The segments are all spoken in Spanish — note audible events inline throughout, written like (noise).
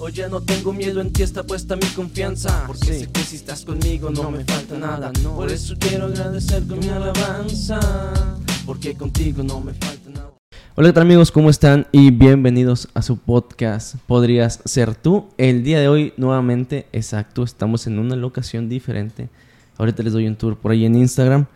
Hoy ya no tengo miedo, en ti está puesta mi confianza. Porque sé que si estás conmigo no me falta nada. Por eso quiero agradecer con mi alabanza. Porque contigo no me falta nada. Hola, ¿qué tal amigos? ¿Cómo están? Y bienvenidos a su podcast Podrías ser tú. El día de hoy, nuevamente, exacto, estamos en una locación diferente. Ahorita les doy un tour por ahí en Instagram.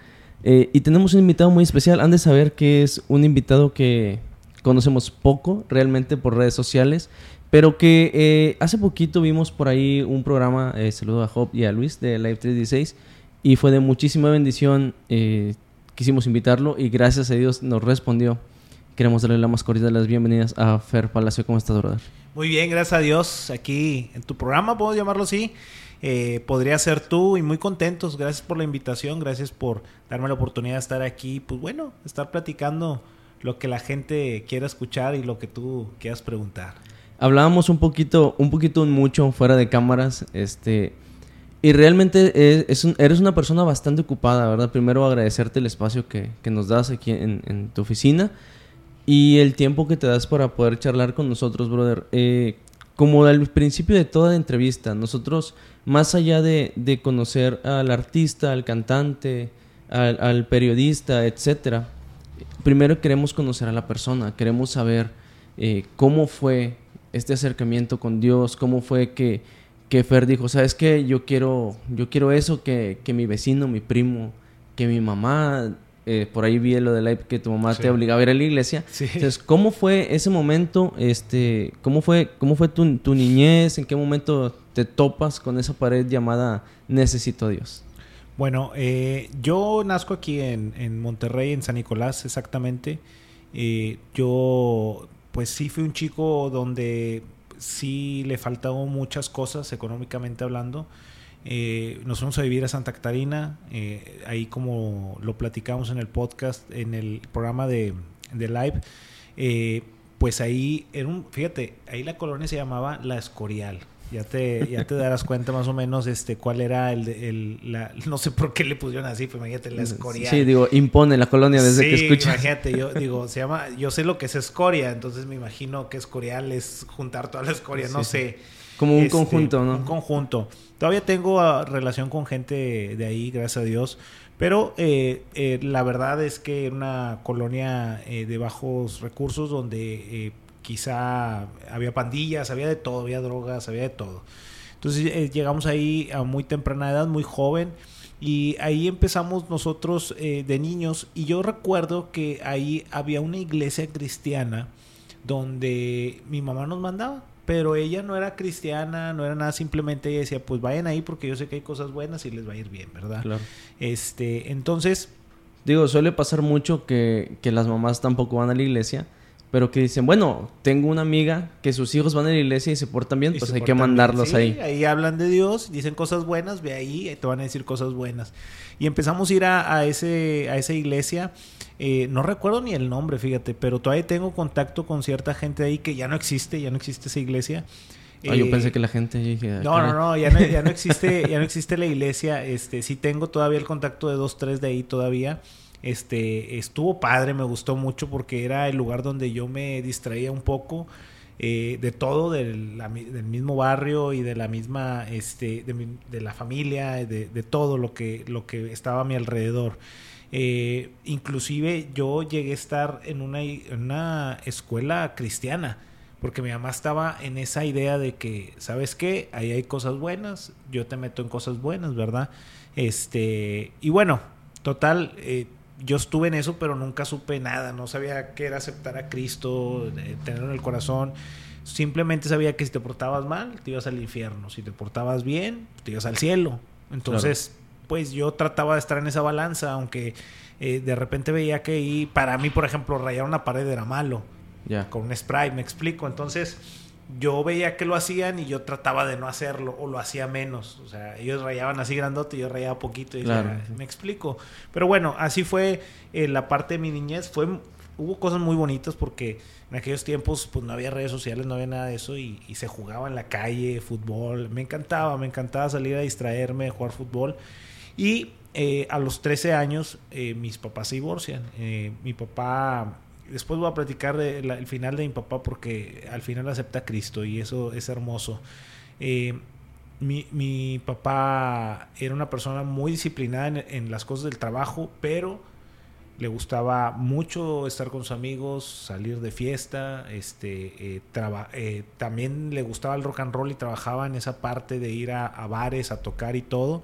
Eh, y tenemos un invitado muy especial. Han de saber que es un invitado que conocemos poco realmente por redes sociales. Pero que eh, hace poquito vimos por ahí un programa, eh, saludo a Job y a Luis de Live 316, y fue de muchísima bendición. Eh, quisimos invitarlo y gracias a Dios nos respondió. Queremos darle la más cordial de las bienvenidas a Fer Palacio. ¿Cómo estás, brother? Muy bien, gracias a Dios. Aquí en tu programa, puedo llamarlo así. Eh, podría ser tú y muy contentos. Gracias por la invitación, gracias por darme la oportunidad de estar aquí. Pues bueno, estar platicando lo que la gente quiera escuchar y lo que tú quieras preguntar hablábamos un poquito, un poquito mucho fuera de cámaras, este, y realmente es, eres una persona bastante ocupada, ¿verdad? Primero agradecerte el espacio que, nos das aquí en, tu oficina y el tiempo que te das para poder charlar con nosotros, brother. Eh, como al principio de toda entrevista, nosotros, más allá de, conocer al artista, al cantante, al, periodista, etcétera, primero queremos conocer a la persona, queremos saber eh, cómo fue este acercamiento con Dios? ¿Cómo fue que, que Fer dijo, sabes qué, yo quiero, yo quiero eso que, que mi vecino, mi primo, que mi mamá, eh, por ahí vi lo de la que tu mamá te obligaba a ir a la iglesia. Entonces, ¿cómo fue ese momento? Este, ¿Cómo fue, cómo fue tu, tu, niñez? ¿En qué momento te topas con esa pared llamada Necesito a Dios? Bueno, eh, yo nazco aquí en, en, Monterrey, en San Nicolás, exactamente. Eh, yo pues sí fui un chico donde sí le faltaban muchas cosas económicamente hablando. Eh, nos fuimos a vivir a Santa Catarina, eh, ahí como lo platicamos en el podcast, en el programa de, de live, eh, pues ahí, era un, fíjate, ahí la colonia se llamaba La Escorial. Ya te, ya te darás cuenta más o menos este cuál era el, el la, no sé por qué le pusieron así, pues imagínate la escoria. Sí, digo, impone la colonia desde que escuchas. Imagínate, yo digo, se llama, yo sé lo que es escoria, entonces me imagino que escorial es juntar toda la escoria, no sé. Como un este, conjunto, ¿no? Un conjunto. Todavía tengo ah, relación con gente de ahí, gracias a Dios. Pero eh, eh, la verdad es que era una colonia eh, de bajos recursos donde quizá había pandillas, había de todo, había drogas, había de todo. Entonces eh, llegamos ahí a muy temprana edad, muy joven, y ahí empezamos nosotros eh, de niños, y yo recuerdo que ahí había una iglesia cristiana donde mi mamá nos mandaba, pero ella no era cristiana, no era nada, simplemente ella decía, pues vayan ahí porque yo sé que hay cosas buenas y les va a ir bien, ¿verdad? Claro. Este, entonces... Digo, suele pasar mucho que, que las mamás tampoco van a la iglesia pero que dicen, bueno, tengo una amiga que sus hijos van a la iglesia y se portan bien, pues hay que mandarlos ahí. Ahí hablan de Dios, dicen cosas buenas, ve ahí, te van a decir cosas buenas. Y empezamos a ir a, ese, a esa iglesia. Eh, no recuerdo ni el nombre, fíjate, pero todavía tengo contacto con cierta gente ahí que ya no existe, ya no existe esa iglesia. Ah, yo pensé eh, que la gente no, no, no, ya no, ya no (laughs) existe, ya no existe la iglesia. Este, sí tengo todavía el contacto de dos, tres de ahí todavía. Este, estuvo padre, me gustó mucho porque era el lugar donde yo me distraía un poco eh, de todo, del, mismo barrio y de la misma, este, de, la familia, de, de, todo lo que, lo que estaba a mi alrededor. Eh, inclusive yo llegué a estar en una, en una escuela cristiana porque mi mamá estaba en esa idea de que, ¿sabes qué? Ahí hay cosas buenas, yo te meto en cosas buenas, ¿verdad? Este, y bueno, total, eh, yo estuve en eso, pero nunca supe nada. No sabía qué era aceptar a Cristo, tenerlo en el corazón. Simplemente sabía que si te portabas mal, te ibas al infierno. Si te portabas bien, te ibas al cielo. Entonces, pues yo trataba de estar en esa balanza, aunque eh, de repente veía que y para mí, por ejemplo, rayar una pared era malo. Ya. Con un spray, me explico. Entonces, yo veía que lo hacían y yo trataba de no hacerlo o lo hacía menos. O sea, ellos rayaban así grandote y yo rayaba poquito. Y me explico. Pero bueno, así fue eh, la parte de mi niñez. Fue, hubo cosas muy bonitas porque en aquellos tiempos pues no había redes sociales, no había nada de eso y, se jugaba en la calle, fútbol. Me encantaba, me encantaba salir a distraerme, jugar fútbol. Y eh, a los 13 años eh, mis papás se divorcian. mi papá después voy a platicar el final de mi papá porque al final acepta a Cristo y eso es hermoso. Eh, mi, mi, papá era una persona muy disciplinada en, en las cosas del trabajo, pero le gustaba mucho estar con sus amigos, salir de fiesta, este, eh, eh, también le gustaba el rock and roll y trabajaba en esa parte de ir a, bares, a tocar y todo.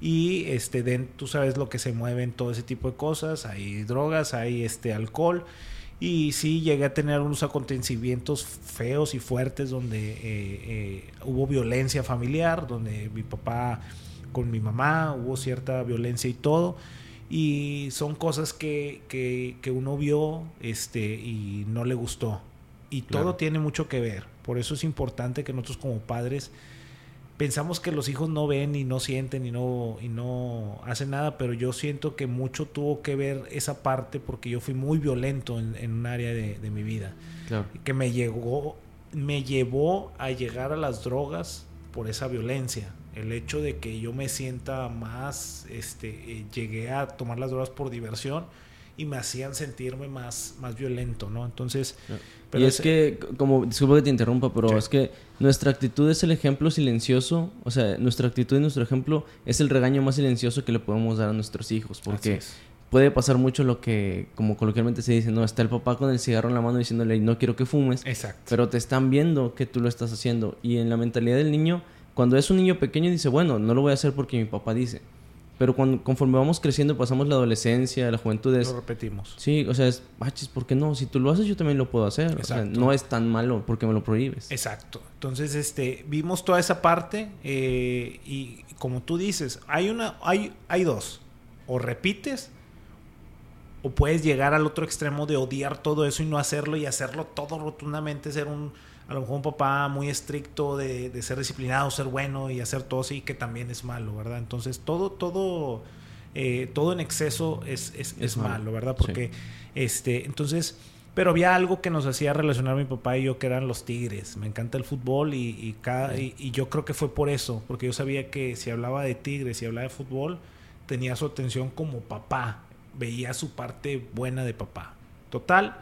Y este, tú sabes lo que se mueve en todo ese tipo de cosas, hay drogas, hay este, alcohol. Y sí llegué a tener unos acontecimientos feos y fuertes donde eh, hubo violencia familiar, donde mi papá con mi mamá hubo cierta violencia y todo y son cosas que, que, uno vio este, y no le gustó. Y todo tiene mucho que ver. Por eso es importante que nosotros como padres pensamos que los hijos no ven y no sienten y no, y no hacen nada, pero yo siento que mucho tuvo que ver esa parte porque yo fui muy violento en, un área de, de mi vida. Que me llegó, me llevó a llegar a las drogas por esa violencia el hecho de que yo me sienta más, este, eh, llegué a tomar las drogas por diversión y me hacían sentirme más, más violento, ¿no? Entonces... y es que, como, disculpa que te interrumpa, pero es que nuestra actitud es el ejemplo silencioso, o sea, nuestra actitud y nuestro ejemplo es el regaño más silencioso que le podemos dar a nuestros hijos, porque puede pasar mucho lo que, como coloquialmente se dice, no, está el papá con el cigarro en la mano diciéndole, no quiero que fumes, Exacto. pero te están viendo que tú lo estás haciendo, y en la mentalidad del niño cuando es un niño pequeño dice, bueno, no lo voy a hacer porque mi papá dice. Pero cuando, conforme vamos creciendo, pasamos la adolescencia, la juventud es... Lo repetimos. Sí, o sea, es, bachis, ¿por qué no? Si tú lo haces, yo también lo puedo hacer. O sea, no es tan malo porque me lo prohíbes. Exacto. Entonces, este, vimos toda esa parte eh, y como tú dices, hay una, hay, hay dos. O repites o puedes llegar al otro extremo de odiar todo eso y no hacerlo y hacerlo todo rotundamente, ser un a lo mejor un papá muy estricto de, ser disciplinado, ser bueno y hacer todo así, que también es malo, ¿verdad? Entonces todo, todo, eh, todo en exceso es, es, malo, ¿verdad? Porque, este, entonces, pero había algo que nos hacía relacionar mi papá y yo, que eran los tigres. Me encanta el fútbol y, y, cada, y, yo creo que fue por eso, porque yo sabía que si hablaba de tigres, si hablaba de fútbol, tenía su atención como papá, veía su parte buena de papá. Total,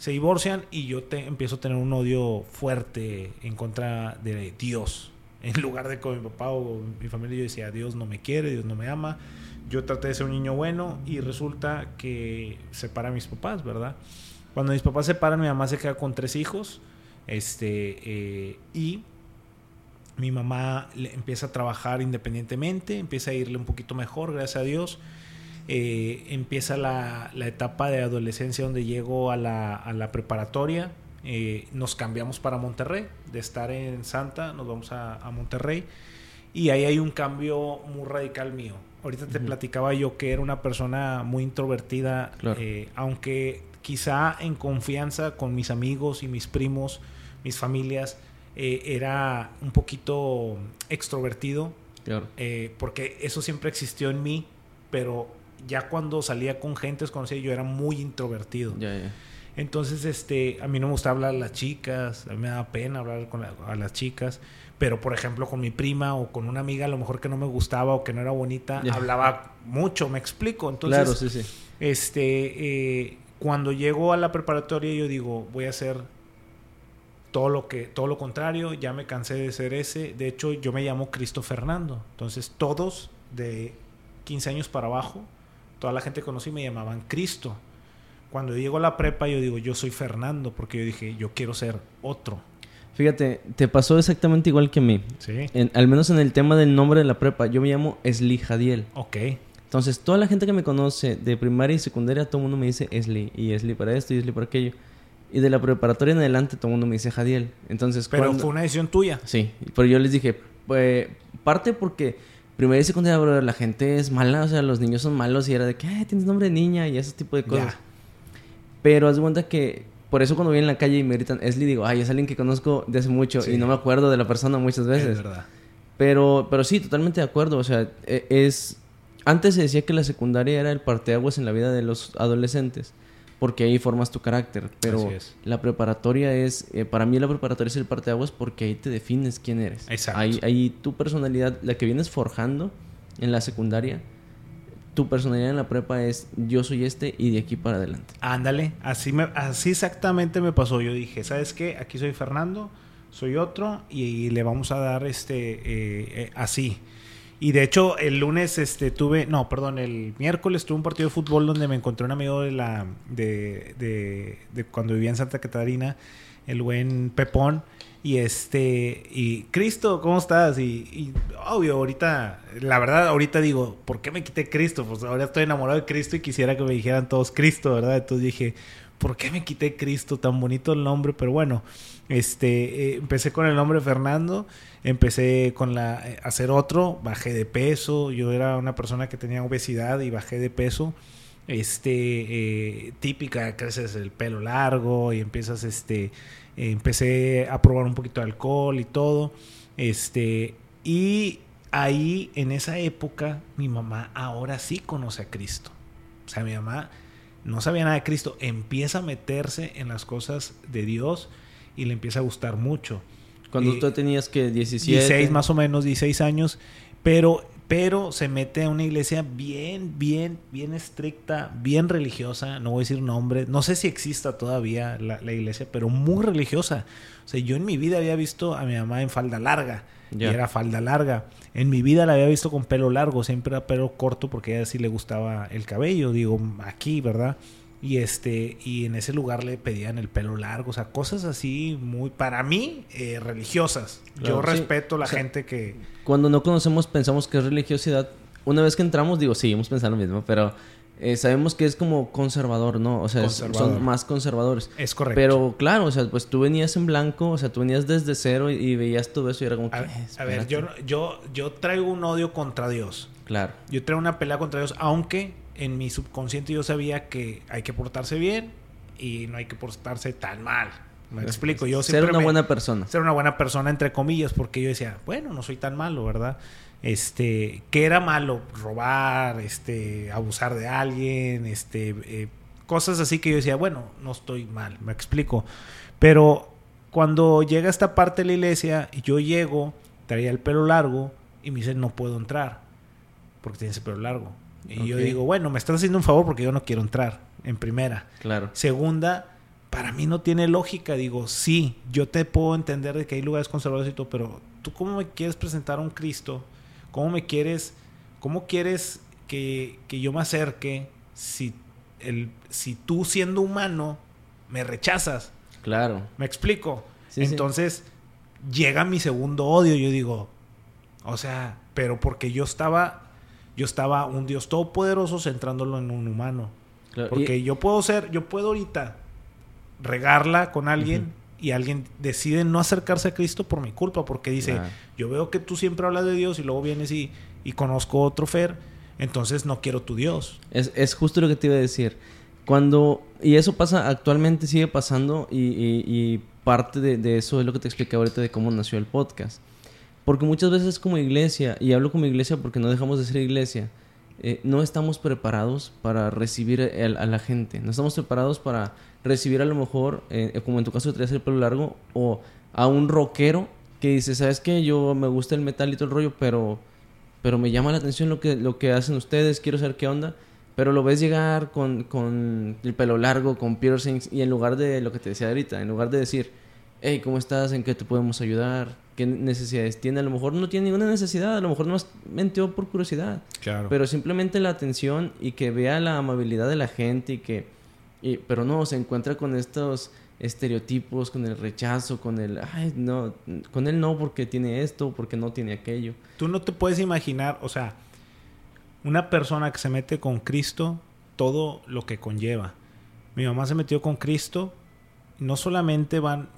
se divorcian y yo te, empiezo a tener un odio fuerte en contra de Dios. (laughs) En lugar de con mi papá o mi familia, yo decía, Dios no me quiere, Dios no me ama. Yo traté de ser un niño bueno y resulta que separa a mis papás, ¿verdad? Cuando mis papás se separan, mi mamá se queda con tres hijos. Este, eh, y mi mamá empieza a trabajar independientemente, empieza a irle un poquito mejor, gracias a Dios. Eh, empieza la, etapa de adolescencia donde llego a la, preparatoria. Eh, nos cambiamos para Monterrey, de estar en Santa, nos vamos a, Monterrey. Y ahí hay un cambio muy radical mío. Ahorita te platicaba yo que era una persona muy introvertida, eh, aunque quizá en confianza con mis amigos y mis primos, mis familias, era un poquito extrovertido. porque eso siempre existió en mí, pero ya cuando salía con gente desconocida yo era muy introvertido. Entonces, este, a mí no me gustaba hablar a las chicas, a mí me daba pena hablar con a las chicas, pero por ejemplo con mi prima o con una amiga a lo mejor que no me gustaba o que no era bonita, hablaba mucho, me explico. Entonces, claro, sí, sí. este, eh, cuando llego a la preparatoria yo digo, voy a hacer todo lo que todo lo contrario, ya me cansé de ser ese. De hecho, yo me llamo Cristo Fernando. Entonces, todos de 15 años para abajo toda la gente que conocí me llamaban Cristo. Cuando llego a la prepa, yo digo, yo soy Fernando, porque yo dije, yo quiero ser otro. Fíjate, te pasó exactamente igual que a mí. Sí. al menos en el tema del nombre de la prepa, yo me llamo Esli Jadiel. Ok. Entonces, toda la gente que me conoce de primaria y secundaria, todo el mundo me dice Esli. Y Esli para esto y Esli para aquello. Y de la preparatoria en adelante, todo el mundo me dice Jadiel. Entonces, pero fue una decisión tuya. Sí, pero yo les dije, pues, parte porque primaria y secundaria, la gente es mala, o sea, los niños son malos y era de que, ay, tienes nombre de niña y ese tipo de cosas. Pero haz de cuenta que, por eso cuando voy en la calle y me gritan Esli, digo, ay, es alguien que conozco de hace mucho y no me acuerdo de la persona muchas veces. Es verdad. Pero, pero sí, totalmente de acuerdo, o sea, e, es... Antes se decía que la secundaria era el parteaguas en la vida de los adolescentes porque ahí formas tu carácter. Pero la preparatoria es, eh, para mí la preparatoria es el parte de aguas porque ahí te defines quién eres. Exacto. Ahí, ahí tu personalidad, la que vienes forjando en la secundaria, tu personalidad en la prepa es yo soy este y de aquí para adelante. Ándale, así, me, así exactamente me pasó. Yo dije, ¿sabes qué? Aquí soy Fernando, soy otro y, le vamos a dar este eh, eh, así. Y de hecho, el lunes este, tuve, no, perdón, el miércoles tuve un partido de fútbol donde me encontré un amigo de la de, de, de cuando vivía en Santa Catarina, el buen Pepón. Y este, y Cristo, ¿cómo estás? Y, obvio, ahorita, la verdad, ahorita digo, ¿por qué me quité Cristo? Pues ahora estoy enamorado de Cristo y quisiera que me dijeran todos Cristo, ¿verdad? Entonces dije, ¿por qué me quité Cristo? Tan bonito el nombre, pero bueno, este, eh, empecé con el nombre Fernando, empecé con la, eh, hacer otro, bajé de peso, yo era una persona que tenía obesidad y bajé de peso este eh, típica creces el pelo largo y empiezas este empecé a probar un poquito de alcohol y todo. Este, y ahí, en esa época, mi mamá ahora sí conoce a Cristo. O sea, mi mamá no sabía nada de Cristo, empieza a meterse en las cosas de Dios y le empieza a gustar mucho. Cuando tú tenías que 17. 16 más o menos, 16 años, pero pero se mete a una iglesia bien, bien, bien estricta, bien religiosa, no voy a decir nombres, no sé si exista todavía la, iglesia, pero muy religiosa. O sea, yo en mi vida había visto a mi mamá en falda larga, y era falda larga. En mi vida la había visto con pelo largo, siempre era pelo corto porque a ella sí le gustaba el cabello, digo, aquí, ¿verdad? Y este y en ese lugar le pedían el pelo largo o sea cosas así muy para mí eh, religiosas yo respeto a la gente que cuando no conocemos pensamos que es religiosidad una vez que entramos digo seguimos pensando lo mismo pero eh, sabemos que es como conservador, ¿no? O sea, son más conservadores. Es correcto. Pero claro, o sea, pues tú venías en blanco, o sea, tú venías desde cero y, veías todo eso y era como a, a ver, yo, yo, yo traigo un odio contra Dios. Claro. Yo traigo una pelea contra Dios, aunque en mi subconsciente yo sabía que hay que portarse bien y no hay que portarse tan mal. Me explico, yo Ser una buena persona. Ser una buena persona, entre comillas, porque yo decía, bueno, no soy tan malo, ¿verdad? Este, ¿qué era malo? Robar, este, abusar de alguien, este, eh, cosas así que yo decía, bueno, no estoy mal, me explico. Pero cuando llega esta parte de la iglesia, yo llego, traía el pelo largo y me dicen, no puedo entrar, porque tiene ese pelo largo. Y yo digo, bueno, me estás haciendo un favor porque yo no quiero entrar, en primera. Claro. Segunda, para mí no tiene lógica. Digo, sí, yo te puedo entender de que hay lugares conservadores y todo, pero tú cómo me quieres presentar a un Cristo? ¿Cómo me quieres, cómo quieres que, yo me acerque si, el, si tú siendo humano me rechazas? Claro. ¿Me explico? Entonces llega mi segundo odio. Yo digo, o sea, pero porque yo estaba yo estaba un Dios todopoderoso centrándolo en un humano. Porque yo puedo ser, yo puedo ahorita regarla con alguien y alguien decide no acercarse a Cristo por mi culpa, porque dice, yo veo que tú siempre hablas de Dios y luego vienes y, y conozco otro Fer, entonces no quiero tu Dios. Es, es, justo lo que te iba a decir. Cuando, y eso pasa, actualmente sigue pasando y, y, parte de, de, eso es lo que te expliqué ahorita de cómo nació el podcast. Porque muchas veces como iglesia, y hablo como iglesia porque no dejamos de ser iglesia, eh, no estamos preparados para recibir a, la gente. No estamos preparados para recibir a lo mejor, eh, como en tu caso traes el pelo largo, o a un rockero que dice, ¿sabes qué? Yo me gusta el metal y todo el rollo, pero, pero me llama la atención lo que, lo que hacen ustedes, quiero saber qué onda. Pero lo ves llegar con, con el pelo largo, con piercings, y en lugar de lo que te decía ahorita, en lugar de decir, hey, ¿cómo estás? ¿En qué te podemos ayudar? ¿Qué necesidades tiene? A lo mejor no tiene ninguna necesidad, a lo mejor no mentió por curiosidad. Claro. Pero simplemente la atención y que vea la amabilidad de la gente y que... Y, pero no, se encuentra con estos estereotipos, con el rechazo, con el, ay, no, con él no porque tiene esto, porque no tiene aquello. Tú no te puedes imaginar, o sea, una persona que se mete con Cristo, todo lo que conlleva. Mi mamá se metió con Cristo no solamente van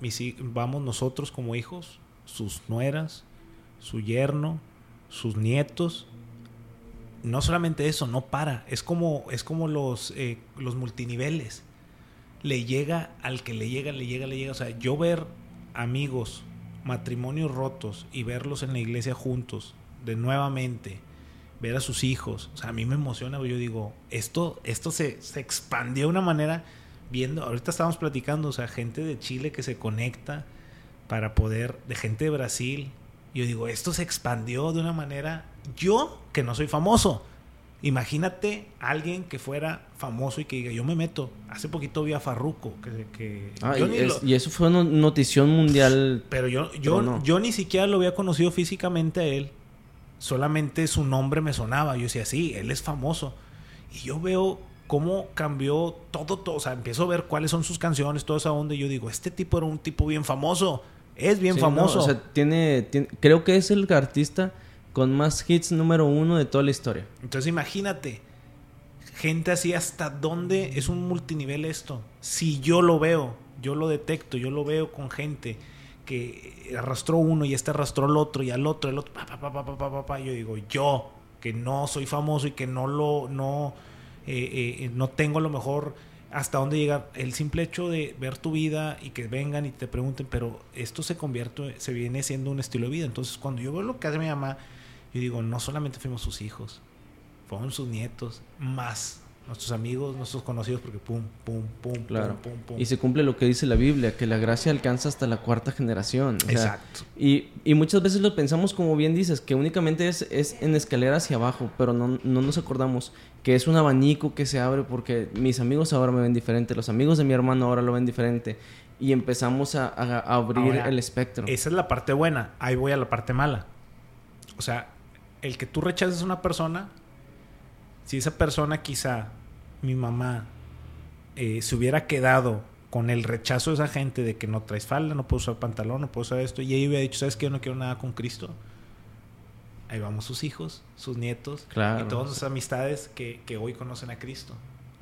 vamos nosotros como hijos, sus nueras, su yerno, sus nietos. No solamente eso, no para. Es como, es como los, eh, los multiniveles. Le llega al que le llega, le llega, le llega. O sea, yo ver amigos, matrimonios rotos y verlos en la iglesia juntos, de nuevamente, ver a sus hijos. O sea, a mí me emociona. Yo digo, esto, esto se, se expandió de una manera viendo, ahorita estamos platicando, o sea, gente de Chile que se conecta para poder, de gente de Brasil. Yo digo, esto se expandió de una manera, yo que no soy famoso, Imagínate alguien que fuera famoso y que diga, yo me meto. Hace poquito vi a Farruko. Que, ah, y, eso fue una notición mundial. Pero yo, yo, yo ni siquiera lo había conocido físicamente a él. Solamente su nombre me sonaba. Yo decía, sí, él es famoso. Y yo veo cómo cambió todo, todo. O sea, empiezo a ver cuáles son sus canciones, toda esa onda. Y yo digo, este tipo era un tipo bien famoso. Es bien famoso. o sea, tiene, creo que es el artista con más hits número uno de toda la historia. Entonces imagínate, gente así, ¿hasta dónde es un multinivel esto? Si yo lo veo, yo lo detecto, yo lo veo con gente que arrastró uno y este arrastró al otro y al otro, el otro, pa, pa, pa, pa, pa, pa, yo digo, yo, que no soy famoso y que no lo, no, eh, eh, no tengo lo mejor hasta dónde llegar. El simple hecho de ver tu vida y que vengan y te pregunten, pero esto se convierte, se viene siendo un estilo de vida. Entonces, cuando yo veo lo que hace mi mamá, yo digo, no solamente fuimos sus hijos, fueron sus nietos, más nuestros amigos, nuestros conocidos, porque pum, pum, pum, claro. pum, pum, Y se cumple lo que dice la Biblia, que la gracia alcanza hasta la cuarta generación. Exacto. Y, y, muchas veces lo pensamos, como bien dices, que únicamente es, es en escalera hacia abajo, pero no, no, nos acordamos que es un abanico que se abre porque mis amigos ahora me ven diferente, los amigos de mi hermano ahora lo ven diferente. Y empezamos a, a, abrir el espectro. Esa es la parte buena. Ahí voy a la parte mala. O sea, el que tú rechaces a una persona, si esa persona quizá, mi mamá, eh, se hubiera quedado con el rechazo de esa gente de que no traes falda, no puedo usar pantalón, no puedo usar esto, y ella hubiera dicho, ¿sabes qué? Yo no quiero nada con Cristo. Ahí vamos sus hijos, sus nietos y todas sus amistades que, hoy conocen a Cristo.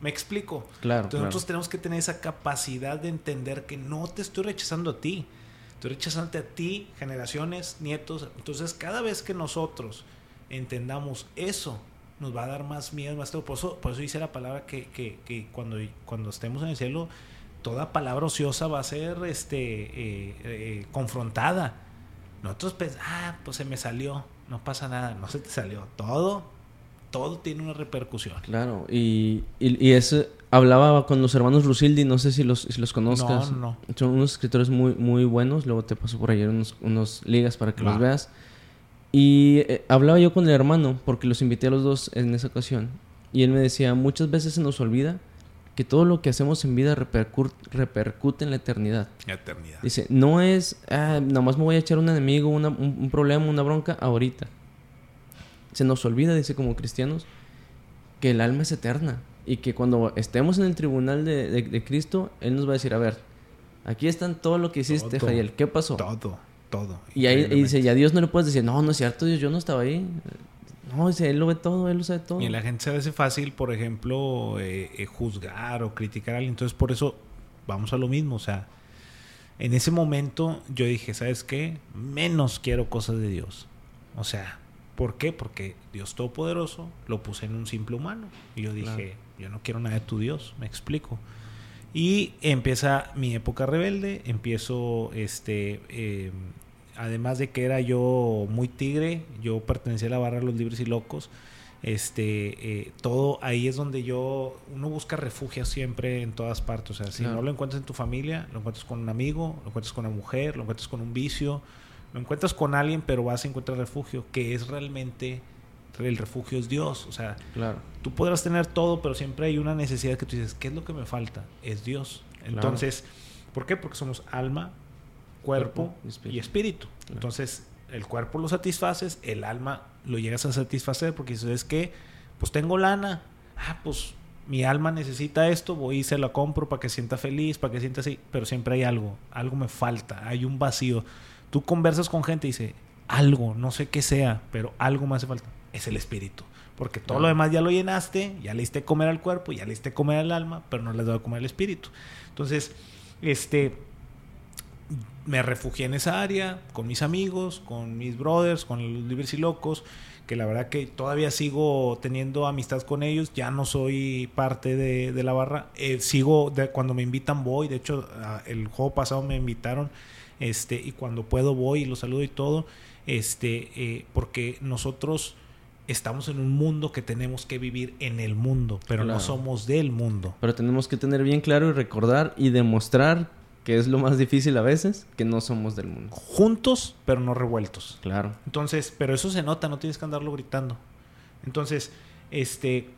¿Me explico? Claro. Entonces nosotros tenemos que tener esa capacidad de entender que no te estoy rechazando a ti. Estoy rechazándote a ti, generaciones, nietos. Entonces cada vez que nosotros entendamos eso, nos va a dar más miedo, más todo. Por eso, por eso dice la palabra que, que, que, cuando, cuando estemos en el cielo, toda palabra ociosa va a ser este, eh, eh, confrontada. Nosotros pensamos, ah, pues se me salió, no pasa nada, no se te salió. Todo, todo tiene una repercusión. Claro, y, y, y eso hablaba con los hermanos Rusildi, no sé si los, si los conozcas. No, no. Son unos escritores muy, muy buenos, luego te paso por ayer unos, unos ligas para que los veas. Y eh, hablaba yo con el hermano, porque los invité a los dos en esa ocasión. Y él me decía, muchas veces se nos olvida que todo lo que hacemos en vida repercute en la eternidad. La eternidad. Dice, no es, ah, nada más me voy a echar un enemigo, un, problema, una bronca ahorita. Se nos olvida, dice como cristianos, que el alma es eterna. Y que cuando estemos en el tribunal de, Cristo, Él nos va a decir, a ver, aquí están todo lo que hiciste, Jayel. ¿Qué pasó? Todo todo. Y ahí dice, y a Dios no le puedes decir, no, no es cierto, Dios, yo no estaba ahí. No, dice, él lo ve todo, él lo sabe todo. Y la gente se hace fácil, por ejemplo, eh, eh, juzgar o criticar a alguien. Entonces, por eso vamos a lo mismo. O sea, en ese momento yo dije, ¿sabes qué? Menos quiero cosas de Dios. O sea, ¿por qué? Porque Dios Todopoderoso lo puse en un simple humano. Y yo dije, yo no quiero nada de tu Dios, me explico. Y empieza mi época rebelde, empiezo, este, em, además de que era yo muy tigre, yo pertenecía a la barra de los libres y locos, este, eh, todo ahí es donde yo, uno busca refugio siempre en todas partes, o sea, si no lo encuentras en tu familia, lo encuentras con un amigo, lo encuentras con una mujer, lo encuentras con un vicio, lo encuentras con alguien, pero vas a encontrar refugio, que es realmente el refugio es Dios. O sea, claro. tú podrás tener todo, pero siempre hay una necesidad que tú dices, ¿qué es lo que me falta? Es Dios. Entonces, ¿por qué? Porque somos alma, cuerpo, y espíritu. Entonces, el cuerpo lo satisfaces, el alma lo llegas a satisfacer porque dices, es que, pues tengo lana, ah, pues mi alma necesita esto, voy y se la compro para que sienta feliz, para que sienta así, pero siempre hay algo, algo me falta, hay un vacío. Tú conversas con gente y dice, algo, no sé qué sea, pero algo me hace falta es el espíritu. Porque todo lo demás ya lo llenaste, ya le diste comer al cuerpo, ya le diste comer al alma, pero no le has dado comer al espíritu. Entonces, este, me refugié en esa área con mis amigos, con mis brothers, con los libres y locos, que la verdad que todavía sigo teniendo amistad con ellos, ya no soy parte de, la barra, eh, sigo, de, cuando me invitan voy, de hecho el juego pasado me invitaron, este, y cuando puedo voy y los saludo y todo, este, eh, porque nosotros estamos en un mundo que tenemos que vivir en el mundo, pero no somos del mundo. Pero tenemos que tener bien claro y recordar y demostrar que es lo más difícil a veces, que no somos del mundo. Juntos, pero no revueltos. Claro. Entonces, pero eso se nota, no tienes que andarlo gritando. Entonces, Este,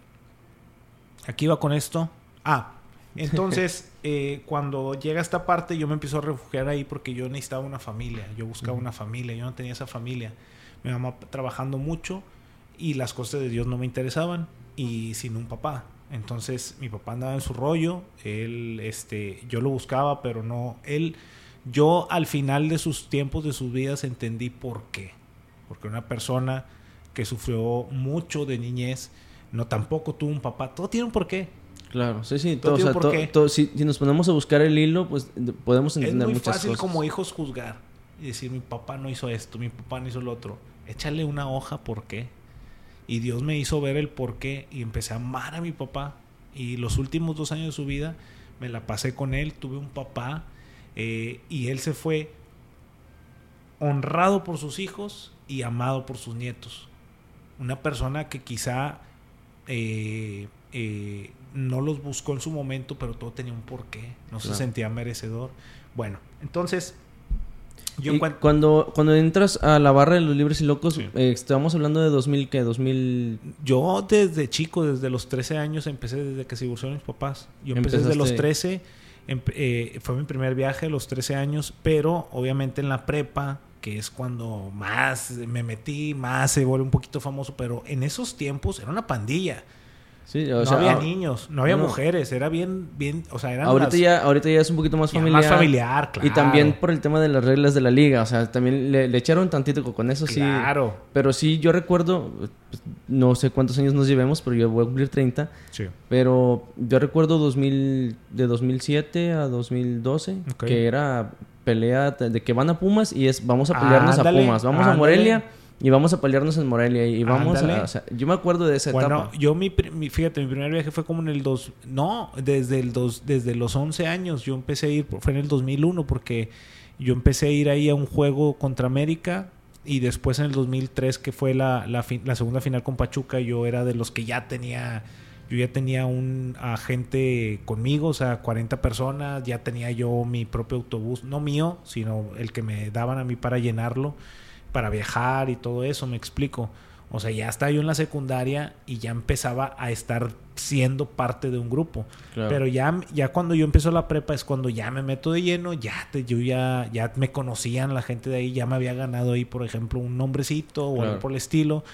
aquí va con esto. Ah, (laughs) entonces, eh, cuando llega esta parte, yo me empiezo a refugiar ahí porque yo necesitaba una familia. Yo buscaba una familia. Yo no tenía esa familia. Mi mamá trabajando mucho y las cosas de Dios no me interesaban y sin un papá. Entonces, mi papá andaba en su rollo. Él, este, yo lo buscaba, pero no. Él, yo al final de sus tiempos, de sus vidas, entendí por qué. Porque una persona que sufrió mucho de niñez, no tampoco tuvo un papá. Todo tiene un porqué. Claro, sí, sí. Todo, o sea, todo, todo, si, si, nos ponemos a buscar el hilo, pues podemos entender muchas cosas. Es muy fácil como hijos juzgar y decir, mi papá no hizo esto, mi papá no hizo lo otro. Échale una hoja, ¿por qué? Y Dios me hizo ver el por qué y empecé a amar a mi papá. Y los últimos dos años de su vida me la pasé con él, tuve un papá eh, y él se fue honrado por sus hijos y amado por sus nietos. Una persona que quizá eh, eh, no los buscó en su momento, pero todo tenía un porqué, no se sentía merecedor. Bueno, entonces... Yo cuando, cuando entras a la barra de los libres y locos, eh, estábamos hablando de 2000, ¿qué? 2000... Yo desde chico, desde los 13 años, empecé desde que se divorciaron mis papás. Yo empecé desde los 13, eh, fue mi primer viaje a los 13 años, pero obviamente en la prepa, que es cuando más me metí, más se vuelve un poquito famoso, pero en esos tiempos era una pandilla no había ah, niños, no había mujeres, era bien, bien, o sea, eran ahorita ya, ahorita ya es un poquito más familiar. Más familiar, claro. Y también por el tema de las reglas de la liga, o sea, también le, echaron tantito con eso, sí. Claro. Pero sí, yo recuerdo, no sé cuántos años nos llevemos, pero yo voy a cumplir 30. Sí. Pero yo recuerdo 2000, de 2007 a 2012, que era pelea de que van a Pumas y es vamos a pelearnos a Pumas, vamos a Morelia y vamos a pelearnos en Morelia y vamos a... O sea, yo me acuerdo de esa bueno, etapa. yo mi, fíjate, mi primer viaje fue como en el dos... No, desde, el dos, desde los 11 años. Yo empecé a ir, fue en el 2001 porque yo empecé a ir ahí a un juego contra América y después en el 2003 que fue la, la, la segunda final con Pachuca yo era de los que ya tenía yo ya tenía un agente conmigo, o sea, 40 personas, ya tenía yo mi propio autobús, no mío, sino el que me daban a mí para llenarlo para viajar y todo eso, me explico. O sea, ya estaba yo en la secundaria y ya empezaba a estar siendo parte de un grupo. Pero ya, ya cuando yo empiezo la prepa es cuando ya me meto de lleno, ya te, yo ya, ya me conocían la gente de ahí, ya me había ganado ahí, por ejemplo, un nombrecito o algo por el estilo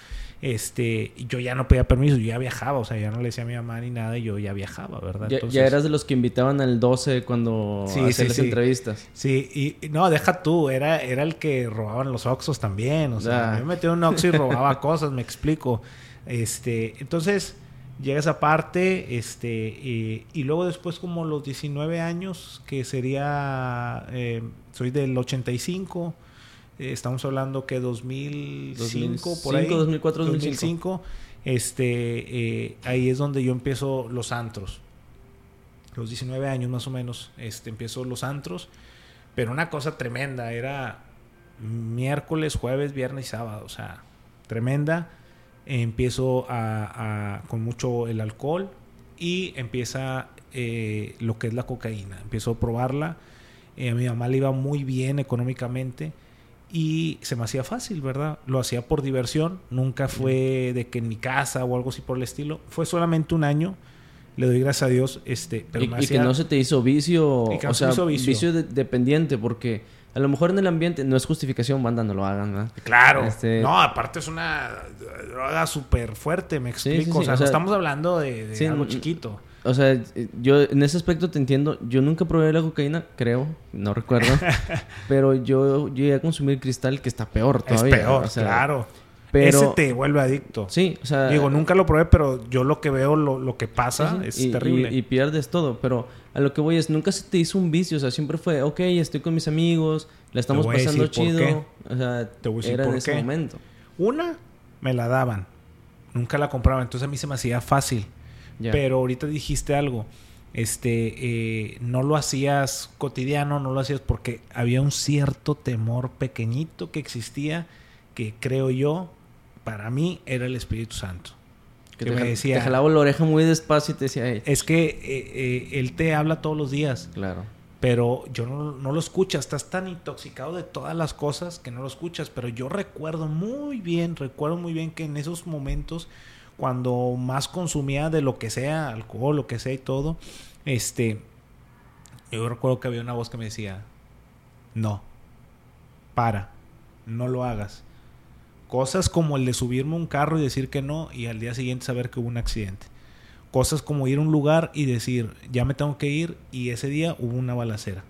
este, yo ya no pedía permiso, yo ya viajaba, o sea, ya no le decía a mi mamá ni nada y yo ya viajaba, ¿verdad? Ya, eras de los que invitaban al 12 cuando sí, hacían las entrevistas. Sí, y no, deja tú, era, era el que robaban los Oxos también, o sea, yo me metía un Oxo y robaba (laughs) cosas, me explico. Este, entonces, llega esa parte, este, y, luego después como los 19 años, que sería, eh, soy del 85, eh, estamos hablando que 2005, por ahí. 2004, 2005. este, eh, ahí es donde yo empiezo los antros. Los 19 años más o menos, este, empiezo los antros. Pero una cosa tremenda, era miércoles, jueves, viernes y sábado, o sea, tremenda. empiezo a, con mucho el alcohol y empieza eh, lo que es la cocaína. Empiezo a probarla. a mi mamá le iba muy bien económicamente y se me hacía fácil, ¿verdad? Lo hacía por diversión, nunca fue de que en mi casa o algo así por el estilo. Fue solamente un año, le doy gracias a Dios. Este, pero y, que no se te hizo vicio, o sea, vicio, dependiente, porque a lo mejor en el ambiente no es justificación, banda, no lo hagan, ¿verdad? Claro. Este... No, aparte es una droga súper fuerte, me explico. o, sea, estamos hablando de, de algo chiquito. O sea, yo en ese aspecto te entiendo. Yo nunca probé la cocaína, creo, no recuerdo. (laughs) pero yo, llegué a consumir cristal que está peor todavía. Es peor, claro. Pero, Ese te vuelve adicto. Sí, o sea. Digo, nunca lo probé, pero yo lo que veo, lo, que pasa es terrible. Y, pierdes todo. Pero a lo que voy es, nunca se te hizo un vicio. O sea, siempre fue, ok, estoy con mis amigos, la estamos pasando chido. O sea, te voy a era en ese momento. Una, me la daban. Nunca la compraba. Entonces a mí se me hacía fácil. Pero ahorita dijiste algo. Este, eh, no lo hacías cotidiano, no lo hacías porque había un cierto temor pequeñito que existía que creo yo, para mí, era el Espíritu Santo. Que, me decía. Te jalaba la oreja muy despacio y te decía. Es que eh, eh, él te habla todos los días. Claro. Pero yo no, no, lo escuchas. Estás tan intoxicado de todas las cosas que no lo escuchas. Pero yo recuerdo muy bien, recuerdo muy bien que en esos momentos cuando más consumía de lo que sea, alcohol, lo que sea y todo, este, yo recuerdo que había una voz que me decía, no, para, no lo hagas. Cosas como el de subirme un carro y decir que no y al día siguiente saber que hubo un accidente. Cosas como ir a un lugar y decir, ya me tengo que ir y ese día hubo una balacera.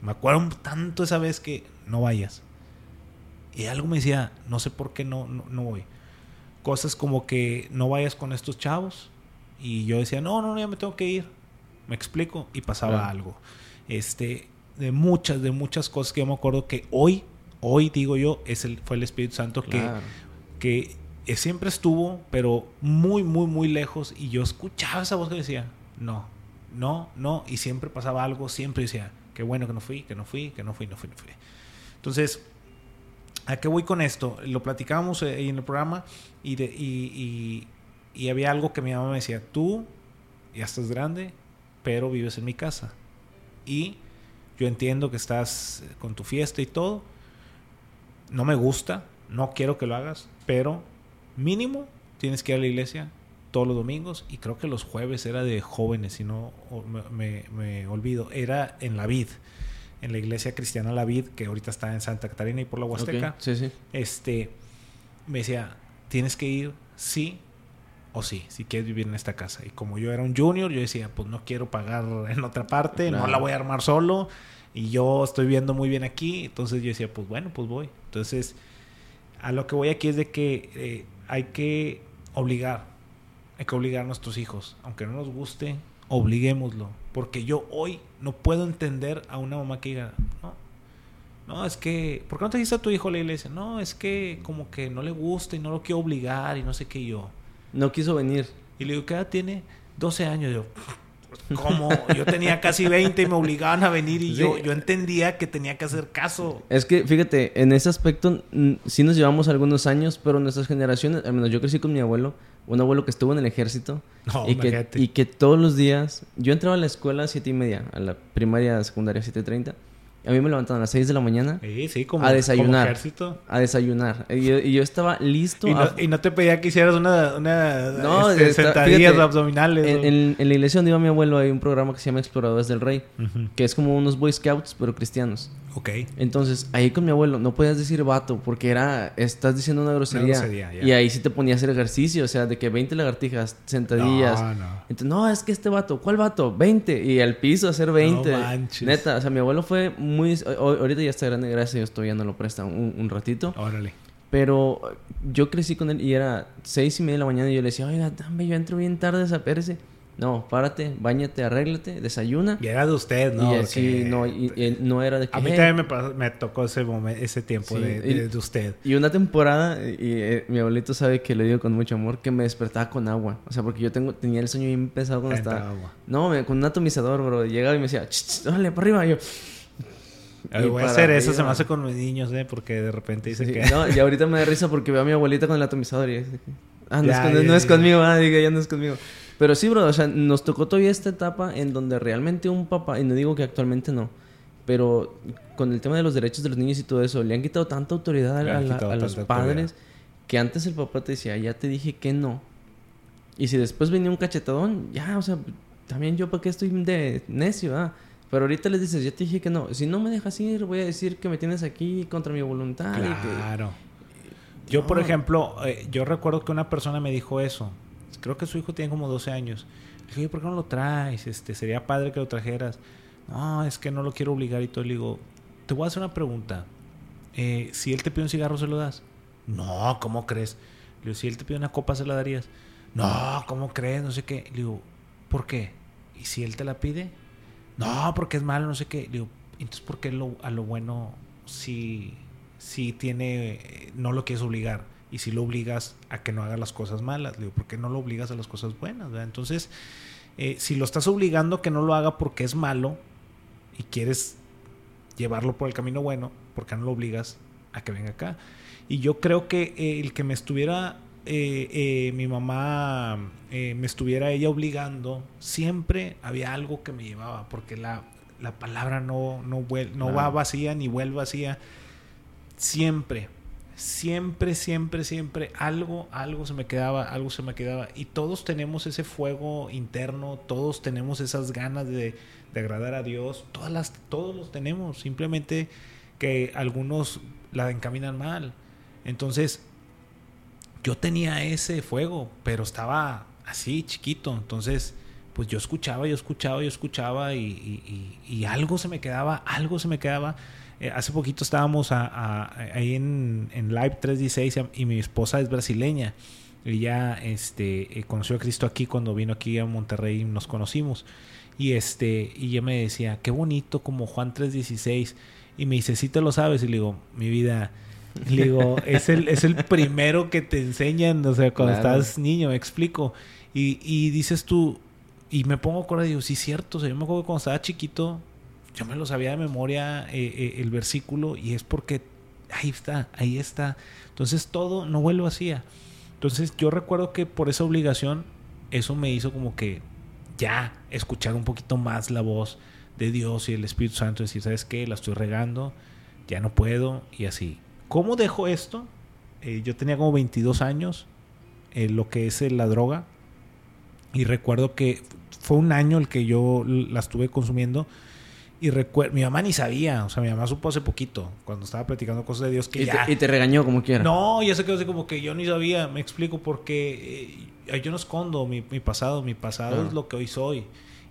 Me acuerdo tanto esa vez que no vayas. Y algo me decía, no sé por qué no, no, voy. Cosas como que no vayas con estos chavos. Y yo decía, no, no, ya me tengo que ir. Me explico. Y pasaba algo. Este, de muchas, de muchas cosas que yo me acuerdo que hoy, hoy digo yo, es el, fue el Espíritu Santo que, que siempre estuvo, pero muy, muy, muy lejos. Y yo escuchaba esa voz que decía, no, no, no. Y siempre pasaba algo, siempre decía, qué bueno que no fui, que no fui, que no fui, no fui, no fui. Entonces, ¿a qué voy con esto? Lo platicábamos eh, en el programa y, de, y, y había algo que mi mamá me decía, tú ya estás grande, pero vives en mi casa. Y yo entiendo que estás con tu fiesta y todo. No me gusta, no quiero que lo hagas, pero mínimo tienes que ir a la iglesia todos los domingos y creo que los jueves era de jóvenes, si no me, olvido, era en la vid, en la iglesia cristiana La Vid, que ahorita está en Santa Catarina y por la Huasteca. Sí, sí. Este, me decía, tienes que ir sí o sí, si quieres vivir en esta casa. Y como yo era un junior, yo decía, pues no quiero pagar en otra parte, no la voy a armar solo y yo estoy viendo muy bien aquí. Entonces yo decía, pues bueno, pues voy. Entonces, a lo que voy aquí es de que eh, hay que obligar, hay que obligar a nuestros hijos, aunque no nos guste, obliguémoslo. Porque yo hoy no puedo entender a una mamá que diga, no, no, es que, ¿por qué no te dice a tu hijo la iglesia? No, es que como que no le gusta y no lo quiero obligar y no sé qué yo. No quiso venir. Y le digo, ¿qué edad tiene? 12 años. Yo, ¿cómo? Yo tenía casi 20 y me obligaban a venir y yo, yo entendía que tenía que hacer caso. Es que, fíjate, en ese aspecto sí nos llevamos algunos años, pero nuestras generaciones, al menos yo crecí con mi abuelo, un abuelo que estuvo en el ejército y, que, y que todos los días, yo entraba a la escuela a siete y media, a la primaria, secundaria 7.30 a mí me levantaban a las 6 de la mañana. Sí, sí, como, a desayunar. ejército. A desayunar. Y yo, y yo estaba listo. ¿Y no, ¿Y no, te pedía que hicieras una, una no, este, sentadillas abdominales? En, en, la iglesia donde iba mi abuelo hay un programa que se llama Exploradores del Rey, que es como unos Boy Scouts, pero cristianos. Ok. Entonces, ahí con mi abuelo no podías decir vato, porque era, estás diciendo una grosería. y ahí sí te ponía a hacer ejercicio, o sea, de que 20 lagartijas, sentadillas. No, no. Entonces, no, es que este vato, ¿cuál vato? 20. Y al piso hacer 20. No manches. Neta, o sea, mi abuelo fue muy... Ahorita ya está grande, gracias a Dios, todavía no lo presta un, un ratito. Órale. Pero yo crecí con él y era seis y media de la mañana y yo le decía, oiga, dame, yo entro bien tarde, desapérese. No, párate, bañate, arréglate, desayuna. Y era de usted, ¿no? Y así, no, y, no era de que... A mí también me, tocó ese momento, ese tiempo de, usted. Y una temporada, y, eh, mi abuelito sabe que lo digo con mucho amor, que me despertaba con agua. O sea, porque yo tengo, tenía el sueño bien pesado cuando estaba... Agua. No, con un atomizador, bro. Llegaba y me decía, dale, para arriba. Y yo... voy a hacer eso, se me hace con mis niños, ¿eh? Porque de repente dice que... No, y ahorita me da risa porque veo a mi abuelita con el atomizador y dice... Ah, no, es, con, no es conmigo, ah, diga, ya no es conmigo. Pero sí, bro, o sea, nos tocó todavía esta etapa en donde realmente un papá, y no digo que actualmente no, pero con el tema de los derechos de los niños y todo eso, le han quitado tanta autoridad a, los padres que antes el papá te decía, ya te dije que no. Y si después venía un cachetadón, ya, o sea, también yo para qué estoy de necio, ah. Pero ahorita les dices, ya te dije que no. Si no me dejas ir, voy a decir que me tienes aquí contra mi voluntad. Claro. Yo, por ejemplo, eh, yo recuerdo que una persona me dijo eso creo que su hijo tiene como 12 años. Le dije, ¿por qué no lo traes? Este, sería padre que lo trajeras. No, es que no lo quiero obligar y todo. Le digo, te voy a hacer una pregunta. Eh, si él te pide un cigarro, ¿se lo das? No, ¿cómo crees? Le digo, si él te pide una copa, ¿se la darías? No, ¿cómo crees? No sé qué. Le digo, ¿por qué? ¿Y si él te la pide? No, porque es malo, no sé qué. Digo, entonces, ¿por qué a lo bueno si, si tiene, no lo quieres obligar? y si lo obligas a que no haga las cosas malas, digo, ¿por qué no lo obligas a las cosas buenas? Entonces, eh, si lo estás obligando a que no lo haga porque es malo y quieres llevarlo por el camino bueno, ¿por qué no lo obligas a que venga acá? Y yo creo que eh, el que me estuviera, eh, mi mamá, me estuviera ella obligando, siempre había algo que me llevaba, porque la, palabra no, no, no va vacía ni vuelve vacía. Siempre siempre, siempre, siempre algo, algo se me quedaba, algo se me quedaba. Y todos tenemos ese fuego interno, todos tenemos esas ganas de, de agradar a Dios, todas las, todos los tenemos, simplemente que algunos la encaminan mal. Entonces, yo tenía ese fuego, pero estaba así, chiquito. Entonces, pues yo escuchaba, yo escuchaba, yo escuchaba y, y algo se me quedaba, algo se me quedaba. Eh, hace poquito estábamos ahí en, Live 316 y mi esposa es brasileña. Ella este, eh, conoció a Cristo aquí cuando vino aquí a Monterrey y nos conocimos. Y, este, y ella me decía, qué bonito como Juan 316. Y me dice, si te lo sabes. Y le digo, mi vida, le digo, es el, es el primero que te enseñan, o sea, cuando estás niño, me explico. Y, y dices tú, y me pongo a acordar, digo, sí, cierto, o sea, yo me acuerdo que cuando estaba chiquito, yo me lo sabía de memoria eh, eh, el versículo y es porque ahí está, ahí está. Entonces todo no vuelvo vacía. Entonces yo recuerdo que por esa obligación eso me hizo como que ya escuchar un poquito más la voz de Dios y el Espíritu Santo, decir, ¿sabes qué? La estoy regando, ya no puedo y así. ¿Cómo dejo esto? Eh, yo tenía como 22 años, lo que es la droga, y recuerdo que fue un año el que yo la estuve consumiendo y recuerdo, mi mamá ni sabía, o sea, mi mamá supo hace poquito, cuando estaba platicando cosas de Dios, que y ya... Te, y te regañó como quiera. No, ya se quedó así como que yo ni sabía, me explico, porque eh, yo no escondo mi, pasado, mi pasado es lo que hoy soy.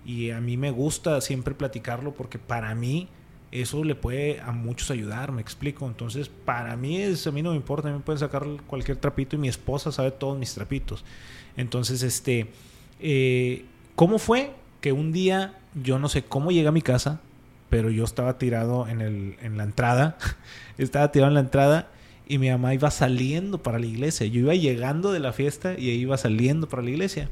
Y a mí me gusta siempre platicarlo porque para mí eso le puede a muchos ayudar, me explico. Entonces, para mí es, a mí no me importa, a mí me pueden sacar cualquier trapito y mi esposa sabe todos mis trapitos. Entonces, este, eh, ¿cómo fue que un día, yo no sé cómo llegué a mi casa, pero yo estaba tirado en, el, en la entrada, (laughs) estaba tirado en la entrada y mi mamá iba saliendo para la iglesia. Yo iba llegando de la fiesta y ella iba saliendo para la iglesia.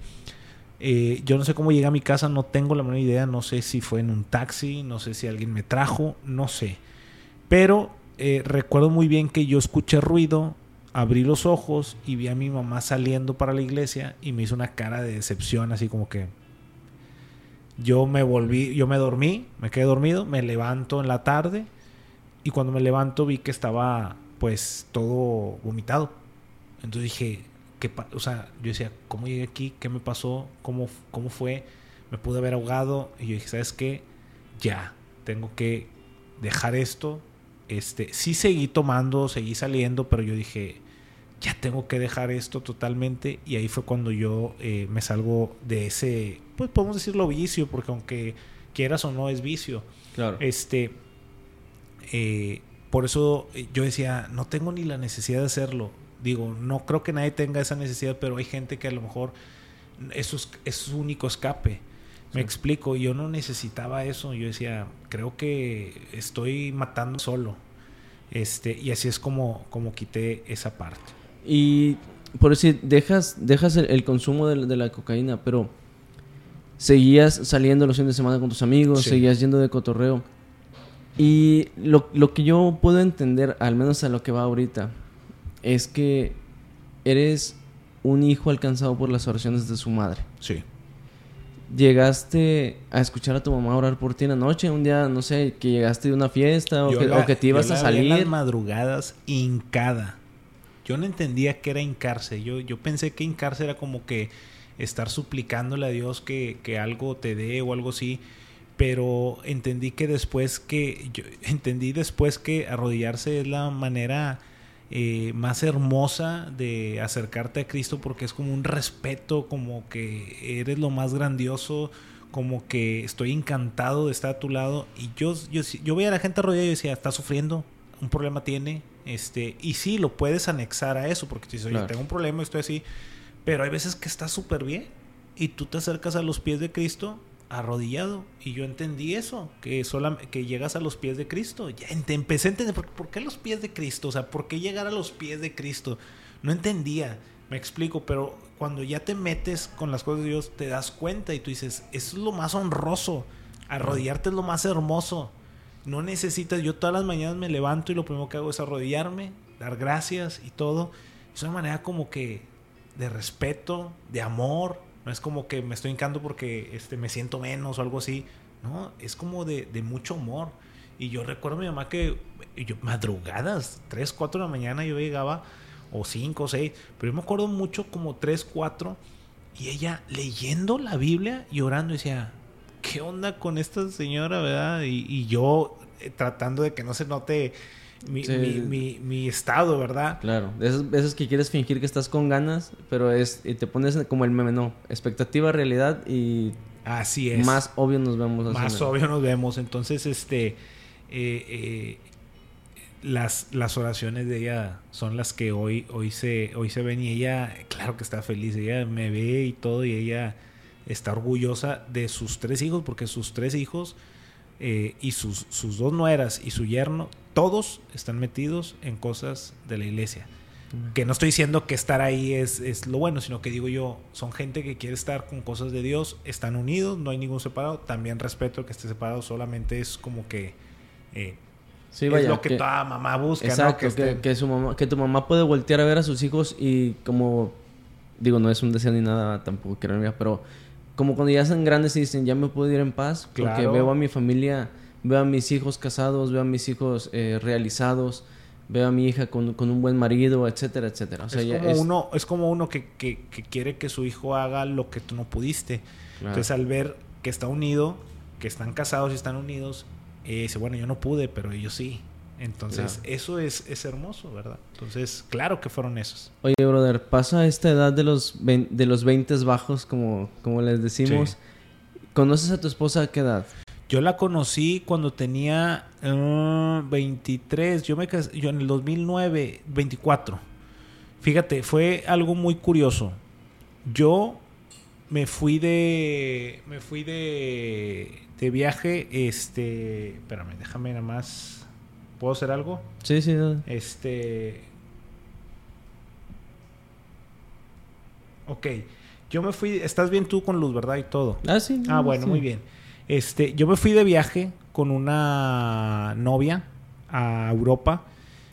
Eh, yo no sé cómo llegué a mi casa, no tengo la menor idea, no sé si fue en un taxi, no sé si alguien me trajo, no sé. Pero eh, recuerdo muy bien que yo escuché ruido, abrí los ojos y vi a mi mamá saliendo para la iglesia y me hizo una cara de decepción, así como que, yo me volví, yo me dormí, me quedé dormido, me levanto en la tarde y cuando me levanto vi que estaba pues todo vomitado. Entonces dije, ¿qué o sea, yo decía, ¿cómo llegué aquí? ¿Qué me pasó? ¿Cómo, cómo fue? Me pude haber ahogado y yo dije, ¿sabes qué? Ya, tengo que dejar esto. Este, sí seguí tomando, seguí saliendo, pero yo dije, ya tengo que dejar esto totalmente y ahí fue cuando yo eh, me salgo de ese, pues podemos decirlo vicio, porque aunque quieras o no es vicio. Claro. Este, eh, por eso eh, yo decía, no tengo ni la necesidad de hacerlo. Digo, no creo que nadie tenga esa necesidad, pero hay gente que a lo mejor eso es, su único escape. Me explico, yo no necesitaba eso. Yo decía, creo que estoy matando solo. Este, y así es como, como quité esa parte. Y por decir, dejas, dejas el, consumo de, la cocaína, pero seguías saliendo los fines de semana con tus amigos, seguías yendo de cotorreo. Y lo, lo, que yo puedo entender, al menos a lo que va ahorita, es que eres un hijo alcanzado por las oraciones de su madre. Sí. Llegaste a escuchar a tu mamá orar por ti en la noche, un día, no sé, que llegaste de una fiesta o, que, o que, te ibas a salir. las madrugadas hincada yo no entendía qué era hincarse. Yo, yo pensé que hincarse era como que estar suplicándole a Dios que, que algo te dé o algo así. Pero entendí que después que. Yo, entendí después que arrodillarse es la manera eh, más hermosa de acercarte a Cristo porque es como un respeto, como que eres lo más grandioso, como que estoy encantado de estar a tu lado. Y yo, yo, yo veía a la gente arrodillada y decía, está sufriendo, un problema tiene, este, y sí, lo puedes anexar a eso, porque tú dices, oye, tengo un problema, estoy así, pero hay veces que está súper bien y tú te acercas a los pies de Cristo arrodillado y yo entendí eso, que que llegas a los pies de Cristo. Ya empecé a entender, ¿por, qué los pies de Cristo? O sea, ¿por qué llegar a los pies de Cristo? No entendía, me explico, pero cuando ya te metes con las cosas de Dios, te das cuenta y tú dices, eso es lo más honroso, arrodillarte es lo más hermoso. No necesitas, yo todas las mañanas me levanto y lo primero que hago es arrodillarme, dar gracias y todo. Es una manera como que de respeto, de amor. No es como que me estoy hincando porque este, me siento menos o algo así. No, es como de, mucho amor. Y yo recuerdo a mi mamá que madrugadas, 3, 4 de la mañana yo llegaba, o 5, 6, pero yo me acuerdo mucho como 3, 4, y ella leyendo la Biblia y orando, decía, ¿qué onda con esta señora, verdad? Y, y yo eh, tratando de que no se note mi, Sí. mi, mi, mi estado, ¿verdad? Claro, de esas veces que quieres fingir que estás con ganas, pero es y te pones como el meme, no, expectativa, realidad y Así es. más obvio nos vemos. más obvio nos vemos. Entonces, este, eh, eh, las, las oraciones de ella son las que hoy, hoy, se, hoy se ven y ella, claro que está feliz, ella me ve y todo y ella está orgullosa de sus tres hijos porque sus tres hijos eh, y sus, sus dos nueras y su yerno, todos están metidos en cosas de la iglesia. Que no estoy diciendo que estar ahí es, es lo bueno, sino que digo yo, son gente que quiere estar con cosas de Dios, están unidos, no hay ningún separado. También respeto que esté separado, solamente es como que eh, Sí, es lo que, que- toda mamá busca, ¿no? Exacto, Que que, estén- que su mamá, que tu mamá puede voltear a ver a sus hijos y como digo, no es un deseo ni nada, tampoco quiero enviar, pero como cuando ya son grandes y dicen, ya me puedo ir en paz, porque veo a mi familia, veo a mis hijos casados, veo a mis hijos eh, realizados, veo a mi hija con, con un buen marido, etcétera, etcétera. O sea, es, ya como es- uno, es como uno que, que- que quiere que su hijo haga lo que tú no pudiste. Claro. Entonces al ver que está unido, que están casados y están unidos, eh, dice, bueno, yo no pude, pero ellos sí. Entonces Claro. eso es, es hermoso, ¿verdad? Entonces, claro que fueron esos. Oye, brother, pasa esta edad de los, de los 20 bajos, como, como les decimos. Sí. ¿Conoces a tu esposa a qué edad? Yo la conocí cuando tenía eh, 23, yo me casé, yo en el 2009, 24. Fíjate, fue algo muy curioso. Yo me fui de me fui de de viaje, este, espérame, déjame nada más ¿Puedo hacer algo? Sí, sí. no. Este. Ok. Yo me fui. Estás bien tú con luz, ¿verdad? Y todo. Ah, sí. Ah, no, bueno, sí. muy bien. Este, yo me fui de viaje con una novia a Europa,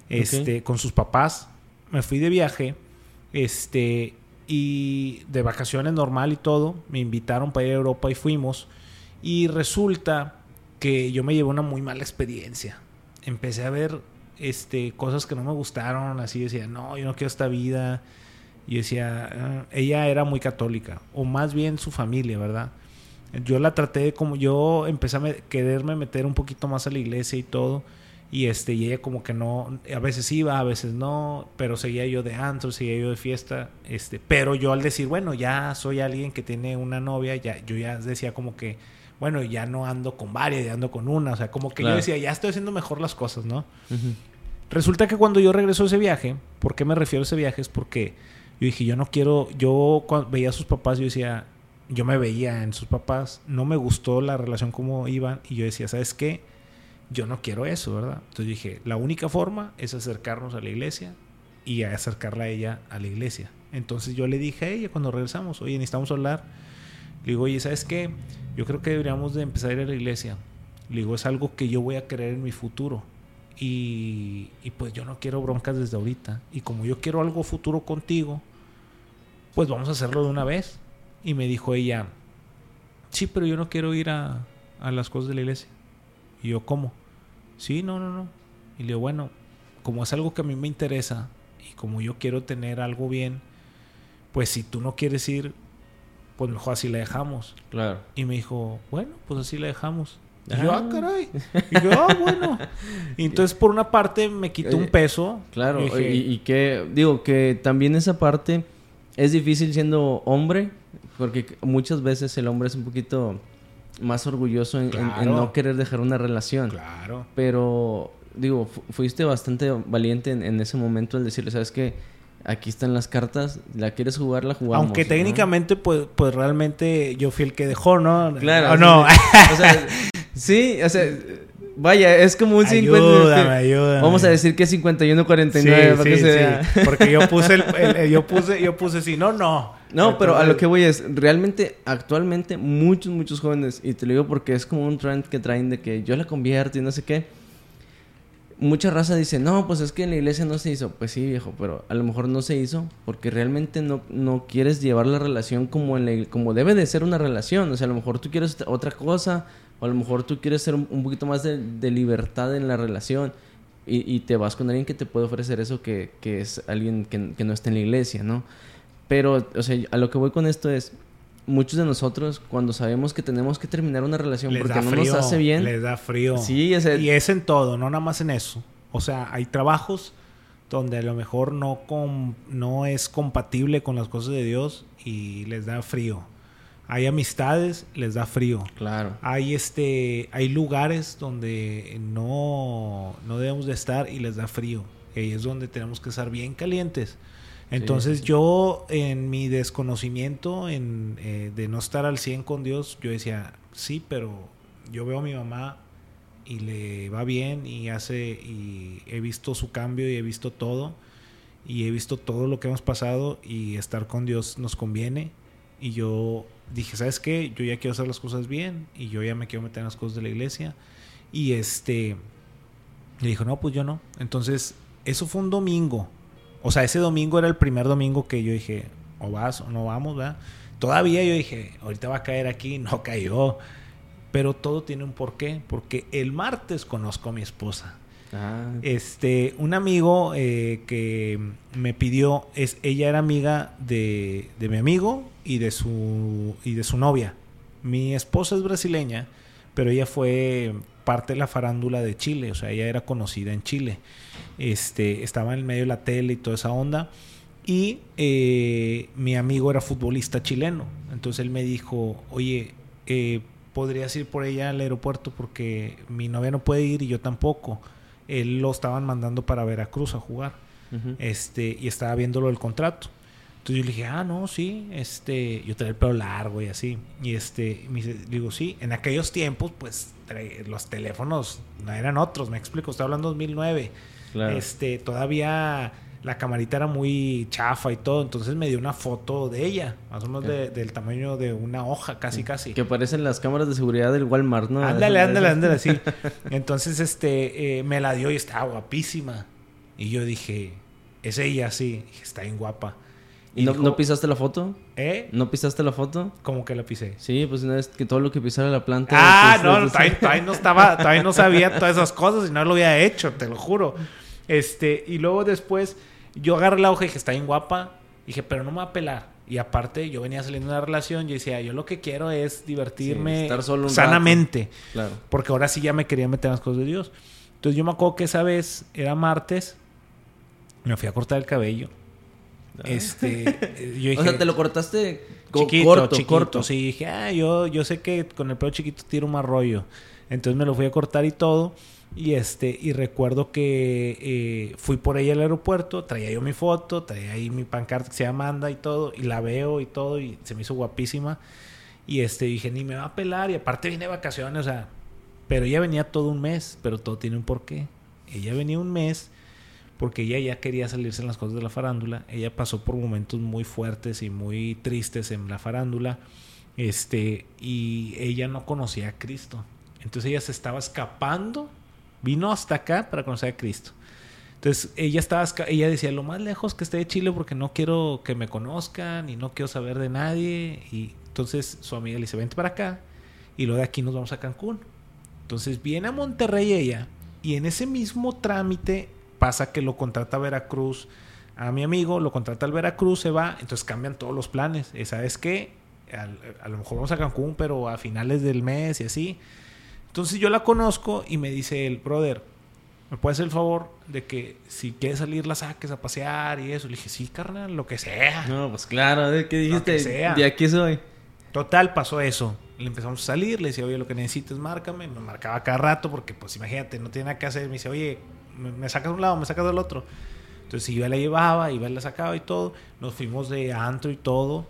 este, con sus papás. Me fui de viaje, este, y de vacaciones normal y todo. Me invitaron para ir a Europa y fuimos. Y resulta que yo me llevé una muy mala experiencia. Empecé a ver, este, cosas que no me gustaron. Así decía, no, yo no quiero esta vida. Y decía, "Ah", ella era muy católica, o más bien su familia, ¿verdad? Yo la traté de como yo empecé a me- quererme meter un poquito más a la iglesia y todo. Y este, y ella como que no, a veces iba, a veces no, pero seguía yo de antro, seguía yo de fiesta, este, pero yo al decir, bueno, ya soy alguien que tiene una novia, ya, yo ya decía como que, bueno, ya no ando con varias, ya ando con una, o sea, como que Claro. yo decía, ya estoy haciendo mejor las cosas, ¿no? Resulta que cuando yo regreso de ese viaje, ¿por qué me refiero a ese viaje? Es porque yo dije, yo no quiero, yo cuando veía a sus papás, yo decía, yo me veía en sus papás, no me gustó la relación como iban y yo decía, ¿sabes qué? Yo no quiero eso, ¿verdad? Entonces dije, la única forma es acercarnos a la iglesia y acercarla a ella a la iglesia. Entonces yo le dije a ella cuando regresamos, oye, necesitamos hablar. Le digo, oye, ¿sabes qué? Yo creo que deberíamos de empezar a ir a la iglesia. Le digo, es algo que yo voy a querer en mi futuro. Y, y pues yo no quiero broncas desde ahorita. Y como yo quiero algo futuro contigo, pues vamos a hacerlo de una vez. Y me dijo ella, sí, pero yo no quiero ir a, a las cosas de la iglesia. Y yo, ¿cómo? Sí, no, no, no. Y le digo, bueno, como es algo que a mí me interesa y como yo quiero tener algo bien, pues si tú no quieres ir, pues mejor así la dejamos. Claro. Y me dijo, bueno, pues así la dejamos. Y Ah. yo, ah, caray. (laughs) Y yo, ah, bueno. Y entonces, por una parte, me quitó un peso. Claro, Y dije, y, y que, digo, que también esa parte es difícil siendo hombre, porque muchas veces el hombre es un poquito más orgulloso en, en- en Claro. no querer dejar una relación. Claro. Pero, digo, fu- fuiste bastante valiente en, en ese momento al decirle, ¿sabes qué? Aquí están las cartas, la quieres jugar, la jugamos. Aunque ¿no? técnicamente, pues, pues realmente yo fui el que dejó, ¿no? Claro. ¿O no? sí. O sea, (laughs) sí, o sea, vaya, es como un 50. Ayúdame, ayúdame. Vamos a decir que es 51-49 Sí, para que sí, se sí. vea. Porque yo (laughs) puse el, el- el- yo puse, yo puse sí, no, no. No, pero a lo que voy es, realmente, actualmente, muchos, muchos jóvenes, y te lo digo porque es como un trend que traen de que yo la convierto y no sé qué. Mucha raza dice, no, pues es que en la iglesia no se hizo. Pues sí, viejo, pero a lo mejor no se hizo porque realmente no, no quieres llevar la relación como, en la- como debe de ser una relación. O sea, a lo mejor tú quieres otra cosa, O a lo mejor tú quieres ser un, poquito más de, libertad en la relación y, te vas con alguien que te puede ofrecer eso que, es alguien que, que, no está en la iglesia, ¿no? Pero, o sea, a lo que voy con esto es, muchos de nosotros cuando sabemos que tenemos que terminar una relación porque no nos hace bien, les da frío. Sí, es y es en todo, no nada más en eso. O sea, hay trabajos donde a lo mejor no, no es compatible con las cosas de Dios y les da frío. Hay amistades, les da frío. Claro. Hay este, hay lugares donde no, no debemos de estar y les da frío. Y es donde tenemos que estar bien calientes. Entonces yo en mi desconocimiento en, eh, de no estar al 100 con Dios, yo decía, sí, pero yo veo a mi mamá y le va bien y hace y he visto su cambio y he visto todo y he visto todo lo que hemos pasado y estar con Dios nos conviene y yo dije, ¿sabes qué? Yo ya quiero hacer las cosas bien y yo ya me quiero meter en las cosas de la iglesia y este le dijo, "No, pues yo no." Entonces, eso fue un domingo o sea, ese domingo era el primer domingo que yo dije, o vas o no vamos, ¿verdad? Todavía yo dije, ahorita va a caer aquí, (laughs) no cayó. Pero todo tiene un porqué, porque el martes conozco a mi esposa. Ah. Este, un amigo eh, que me pidió, es, ella era amiga de, de mi amigo y de su y de su novia. Mi esposa es brasileña, pero ella fue parte de la farándula de Chile, o sea, ella era conocida en Chile. Este, estaba en medio de la tele y toda esa onda. Y eh, mi amigo era futbolista chileno. Entonces él me dijo, oye, eh, podrías ir por ella al aeropuerto porque mi novia no puede ir y yo tampoco. Él lo estaban mandando para Veracruz a jugar. este, y estaba viéndolo el contrato. Entonces yo le dije, ah, no, sí, este, yo tenía el pelo largo y así. Y este, me digo, sí, en aquellos tiempos, pues los teléfonos no eran otros, me explico, estoy hablando de 2009. Este, todavía la camarita era muy chafa y todo, entonces me dio una foto de ella, más o menos del tamaño de una hoja, casi, casi. Que parecen las cámaras de seguridad del Walmart, ¿no? Ándale, ándale, ándale, sí. (laughs) Entonces, este, eh, me la dio y estaba guapísima. Y yo dije, es ella, sí, está bien guapa. ¿Y no, pisaste la foto? ¿Eh? ¿No pisaste la foto? ¿Cómo que la pisé? Sí, pues una vez que todo lo que pisara la planta. Ah, no, todavía, no estaba, (laughs) todavía no sabía todas esas cosas y no lo había hecho, te lo juro. Este, y luego después yo agarré la hoja y dije, está bien guapa. dije, pero no me va a pelar. Y aparte, yo venía saliendo de una relación y decía, yo lo que quiero es divertirme estar solo sanamente. Claro. Porque ahora sí ya me quería meter en las cosas de Dios. Entonces yo me acuerdo que esa vez era martes, me fui a cortar el cabello. Este, yo (laughs) dije, o sea, te lo cortaste chiquito, corto, chiquito. Sí, dije, ah, yo, yo sé que con el pelo chiquito tiro más rollo. Entonces me lo fui a cortar y todo. Y este, y recuerdo que eh, fui por ella al aeropuerto, traía yo mi foto, traía ahí mi pancarta que se llama Amanda y todo, y la veo y todo, y se me hizo guapísima. Y este, dije, ni me va a pelar, y aparte vine de vacaciones, o sea, pero ella venía todo un mes, pero todo tiene un porqué. Ella venía un mes porque ella ya quería salirse en las cosas de la farándula. Ella pasó por momentos muy fuertes y muy tristes en la farándula. Este, y ella no conocía a Cristo. Entonces ella se estaba escapando, vino hasta acá para conocer a Cristo. Entonces ella estaba, ella decía lo más lejos que esté de Chile porque no quiero que me conozcan y no quiero saber de nadie. Y entonces su amiga le dice, vente para acá y luego de aquí nos vamos a Cancún. Entonces viene a Monterrey ella y en ese mismo trámite pasa que lo contrata Veracruz a mi amigo, lo contrata al Veracruz, se va, entonces cambian todos los planes. ¿Sabes qué? A, a, lo mejor vamos a Cancún, pero a finales del mes y así. Entonces yo la conozco y me dice el brother, ¿me puedes hacer el favor de que si quieres salir la saques a pasear y eso? Le dije, sí, carnal, lo que sea. No, pues claro, ¿qué dijiste? Lo De aquí soy. Total, pasó eso. Le empezamos a salir, le decía, oye, lo que necesites, márcame. Me marcaba cada rato porque, pues imagínate, no tiene nada que hacer. Me dice, oye, me, sacas de un lado, me sacas del otro. Entonces yo la llevaba, iba la sacaba y todo. Nos fuimos de antro y todo.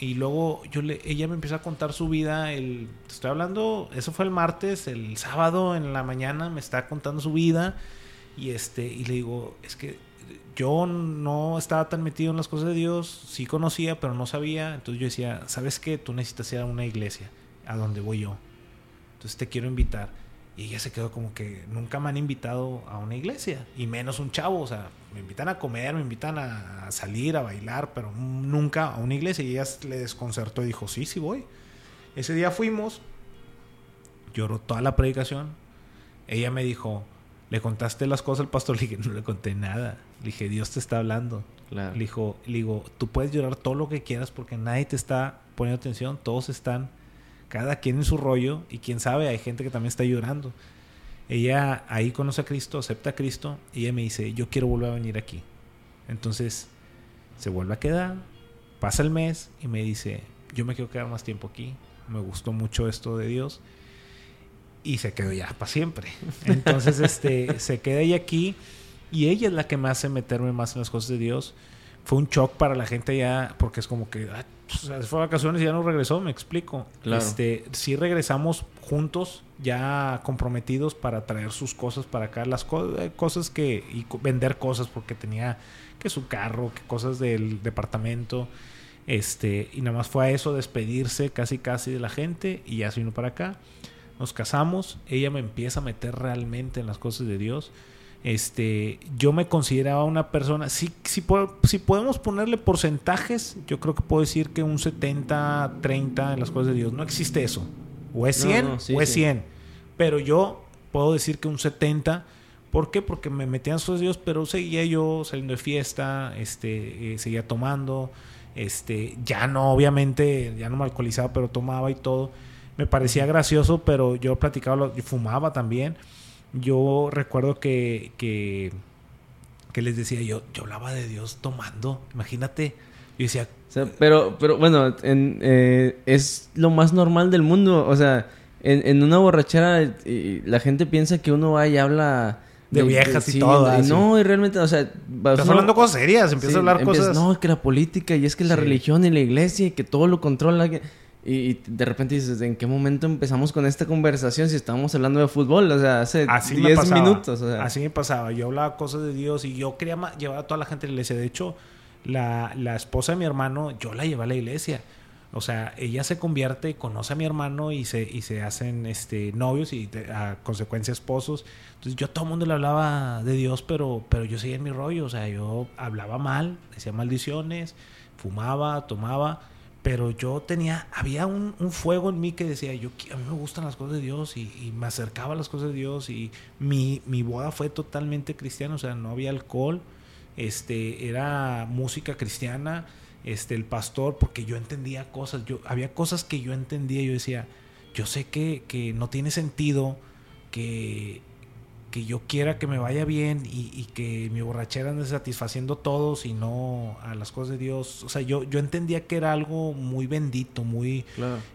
Y luego yo le, ella me empieza a contar su vida. El, te estoy hablando, eso fue el martes, el sábado en la mañana me está contando su vida. Y este, y le digo, es que yo no estaba tan metido en las cosas de Dios, sí conocía, pero no sabía. Entonces yo decía, ¿sabes qué? Tú necesitas ir a una iglesia, a donde voy yo. Entonces te quiero invitar. Y ella se quedó como que nunca me han invitado a una iglesia, y menos un chavo, o sea, me invitan a comer, me invitan a salir, a bailar, pero nunca a una iglesia. Y ella le desconcertó y dijo, sí, sí voy. Ese día fuimos, lloró toda la predicación. Ella me dijo, ¿le contaste las cosas al pastor? (laughs) Le dije, no le conté nada. Le dije, Dios te está hablando. Le, dijo, le digo, tú puedes llorar todo lo que quieras porque nadie te está poniendo atención, todos están, cada quien en su rollo y quién sabe, hay gente que también está llorando. Ella ahí conoce a Cristo, acepta a Cristo y ella me dice, yo quiero volver a venir aquí. Entonces se vuelve a quedar, pasa el mes y me dice, yo me quiero quedar más tiempo aquí, me gustó mucho esto de Dios y se quedó ya para siempre. (laughs) Entonces este, se queda ella aquí y ella es la que me hace meterme más en las cosas de Dios. Fue un shock para la gente ya, porque es como que ah, se fue a vacaciones y ya no regresó, me explico. Este, sí regresamos juntos, ya comprometidos para traer sus cosas para acá, las eh, cosas que, y vender cosas porque tenía que su carro, que cosas del departamento. Este, y nada más fue a eso, despedirse casi casi de la gente y ya se vino para acá. Nos casamos, ella me empieza a meter realmente en las cosas de Dios este, yo me consideraba una persona, si, si, si podemos ponerle porcentajes, yo creo que puedo decir que un 70, 30 en las cosas de Dios. No existe eso. O es 100 o es 100. Pero yo puedo decir que un 70. ¿Por qué? Porque me metía en las cosas de Dios, pero seguía yo saliendo de fiesta, este, eh, seguía tomando, este, ya no, obviamente, ya no me alcoholizaba, pero tomaba y todo. Me parecía gracioso, pero yo platicaba, y fumaba también yo recuerdo que, que, les decía, yo, yo hablaba de Dios tomando, imagínate, yo decía... pero, pero bueno, eh, es lo más normal del mundo, o sea, en, una borrachera la gente piensa que uno va y habla... De, viejas y todo. no, y realmente, o sea... Estás hablando cosas serias, empiezas a hablar cosas... No, es que la política y es que la religión y la iglesia y que todo lo controla... Y, de repente dices, ¿en qué momento empezamos con esta conversación si estábamos hablando de fútbol? O sea, hace 10 minutos. Así me pasaba. Yo hablaba cosas de Dios y yo quería llevar a toda la gente a la iglesia. De hecho, la, la esposa de mi hermano, yo la llevé a la iglesia. O sea, ella se convierte, conoce a mi hermano y se, y se hacen este, novios y a consecuencia esposos. Entonces yo a todo el mundo le hablaba de Dios, pero, pero yo seguía en mi rollo. O sea, yo hablaba mal, decía maldiciones, fumaba, tomaba pero yo tenía, había un, fuego en mí que decía, yo a mí me gustan las cosas de Dios y, me acercaba a las cosas de Dios y mi, mi, boda fue totalmente cristiana, o sea, no había alcohol, este, era música cristiana, este, el pastor, porque yo entendía cosas, yo, había cosas que yo entendía, yo decía, yo sé que, que no tiene sentido que que yo quiera que me vaya bien y, que mi borrachera ande satisfaciendo a todos y no a las cosas de Dios. O sea, yo, yo entendía que era algo muy bendito, muy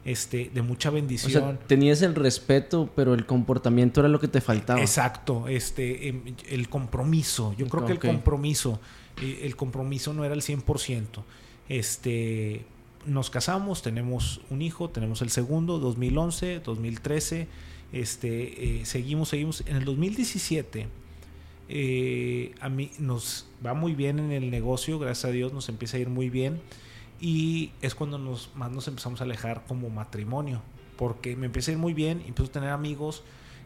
este, de mucha bendición. O sea, tenías el respeto, pero el comportamiento era lo que te faltaba. Exacto, este, em, el compromiso. Yo creo que el compromiso, eh, el compromiso no era el 100%. Este, nos casamos, tenemos un hijo, tenemos el segundo, 2011, 2013 este, eh, seguimos, seguimos. En el 2017, eh, a mí nos va muy bien en el negocio, gracias a Dios nos empieza a ir muy bien. Y es cuando nos, más nos empezamos a alejar como matrimonio. Porque me empieza a ir muy bien, empiezo a tener amigos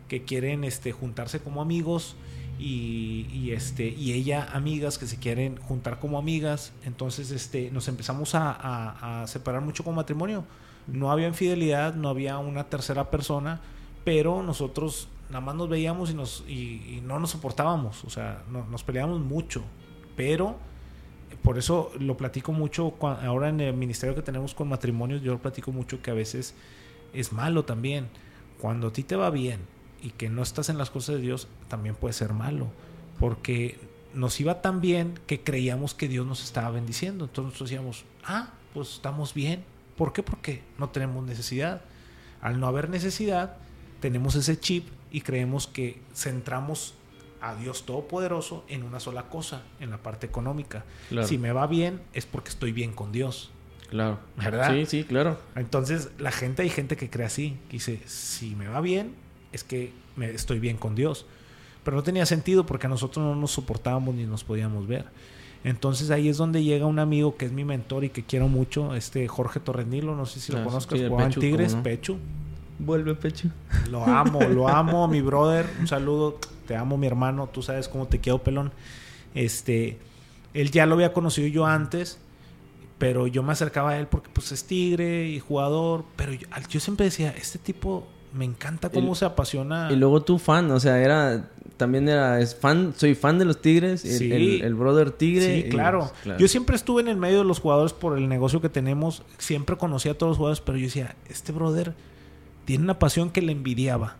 que quieren este, juntarse como amigos y, este, y ella amigas que se quieren juntar como amigas. Entonces este, nos empezamos a, a separar mucho como matrimonio. No había infidelidad, no había una tercera persona pero nosotros nada más nos veíamos y, nos, y, no nos soportábamos, o sea, nos peleábamos mucho, pero por eso lo platico mucho ahora en el ministerio que tenemos con matrimonios, yo lo platico mucho que a veces es malo también. Cuando a ti te va bien y que no estás en las cosas de Dios, también puede ser malo, porque nos iba tan bien que creíamos que Dios nos estaba bendiciendo. Entonces nosotros decíamos, ah, pues estamos bien. ¿Por qué? Porque no tenemos necesidad. Al no haber necesidad, tenemos ese chip y creemos que centramos a Dios Todopoderoso en una sola cosa, en la parte económica. Si me va bien es porque estoy bien con Dios. Claro. ¿Verdad? Sí, sí, claro. Entonces, la gente, hay gente que cree así, que dice, si me va bien, es que me, estoy bien con Dios. Pero no tenía sentido porque nosotros no nos soportábamos ni nos podíamos ver. Entonces ahí es donde llega un amigo que es mi mentor y que quiero mucho, este Jorge Torrenilo, no sé si lo ah, conozcas, Juan Tigres, Pecho. Vuelve pecho. Lo amo, lo (laughs) amo, mi brother. Un saludo. Te amo, mi hermano. Tú sabes cómo te quiero, pelón. Este, él ya lo había conocido yo antes, pero yo me acercaba a él porque pues es tigre y jugador, pero yo, siempre decía, este tipo me encanta cómo se apasiona. Y luego tú fan, o sea, era también era es fan, soy fan de los Tigres, el, el, brother Tigre. Sí, claro. Yo siempre estuve en el medio de los jugadores por el negocio que tenemos, siempre conocía a todos los jugadores, pero yo decía, este brother tiene una pasión que le envidiaba.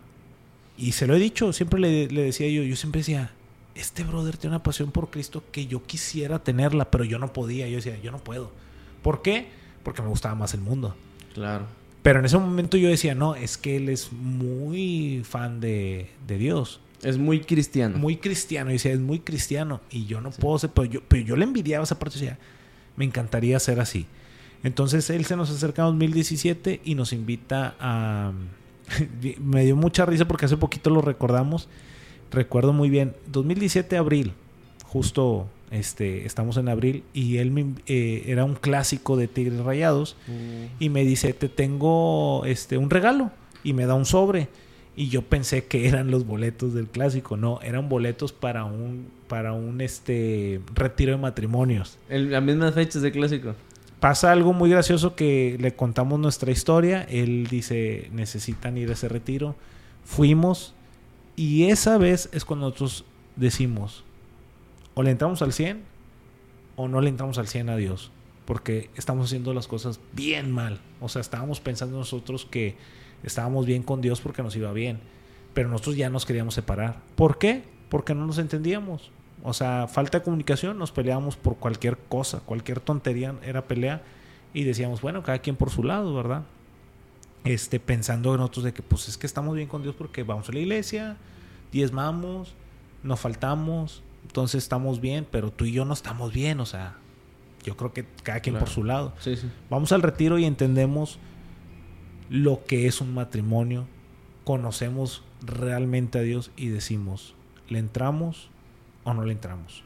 Y se lo he dicho, siempre le, le decía yo, yo siempre decía, este brother tiene una pasión por Cristo que yo quisiera tenerla, pero yo no podía. Yo decía, yo no puedo. ¿Por qué? Porque me gustaba más el mundo. Claro. Pero en ese momento yo decía, no, es que él es muy fan de, Dios. Es muy cristiano. Muy cristiano. Y decía, es muy cristiano. Y yo no puedo ser, pero yo, pero yo le envidiaba esa parte. Decía, me encantaría ser así. Entonces él se nos acerca en 2017 y nos invita a... (laughs) me dio mucha risa porque hace poquito lo recordamos recuerdo muy bien, 2017 abril, justo este, estamos en abril y él eh, era un clásico de Tigres Rayados mm. y me dice, te tengo este, un regalo y me da un sobre. Y yo pensé que eran los boletos del clásico, no, eran boletos para un, para un este, retiro de matrimonios. En las mismas fechas de clásico. Pasa algo muy gracioso que le contamos nuestra historia, él dice, necesitan ir a ese retiro. Fuimos, y esa vez es cuando nosotros decimos, o le entramos al 100 o no le entramos al 100 a Dios, porque estamos haciendo las cosas bien mal. O sea, estábamos pensando nosotros que estábamos bien con Dios porque nos iba bien, pero nosotros ya nos queríamos separar. ¿Por qué? Porque no nos entendíamos. O sea, falta de comunicación, nos peleábamos por cualquier cosa, cualquier tontería era pelea y decíamos, bueno, cada quien por su lado, ¿verdad? este, pensando en otros de que pues es que estamos bien con Dios porque vamos a la iglesia, diezmamos, nos faltamos, entonces estamos bien, pero tú y yo no estamos bien, o sea, yo creo que cada quien por su lado. Vamos al retiro y entendemos lo que es un matrimonio, conocemos realmente a Dios y decimos, ¿le entramos o no le entramos?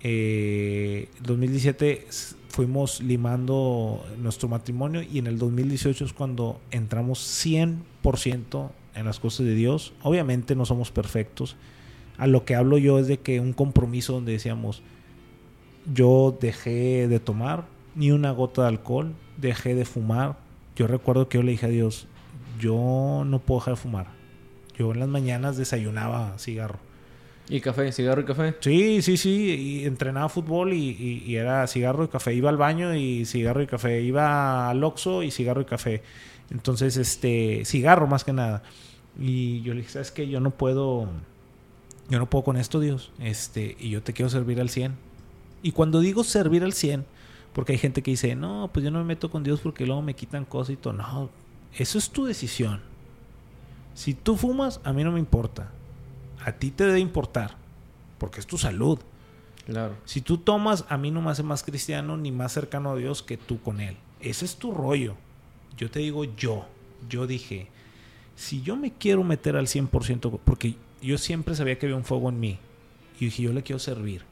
Eh, 2017 fuimos limando nuestro matrimonio y en el 2018 es cuando entramos 100% en las cosas de Dios. Obviamente no somos perfectos. A lo que hablo yo es de que un compromiso donde decíamos, yo dejé de tomar ni una gota de alcohol, dejé de fumar. Yo recuerdo que yo le dije a Dios, yo no puedo dejar de fumar. Yo en las mañanas desayunaba cigarro. ¿Y café? ¿Cigarro y café? Sí, sí, sí. Y entrenaba fútbol y, era cigarro y café. Iba al baño y cigarro y café. Iba al Oxxo y cigarro y café. Entonces, este, cigarro más que nada. Y yo le dije, ¿sabes qué? Yo no puedo, yo no puedo con esto, Dios. Este, y yo te quiero servir al 100. Y cuando digo servir al 100, porque hay gente que dice, no, pues yo no me meto con Dios porque luego me quitan cosas y todo. No, eso es tu decisión. Si tú fumas, a mí no me importa a ti te debe importar, porque es tu salud. Claro. Si tú tomas, a mí no me hace más cristiano ni más cercano a Dios que tú con Él. Ese es tu rollo. Yo te digo yo. Yo dije, si yo me quiero meter al 100%, porque yo siempre sabía que había un fuego en mí, y dije, yo le quiero servir.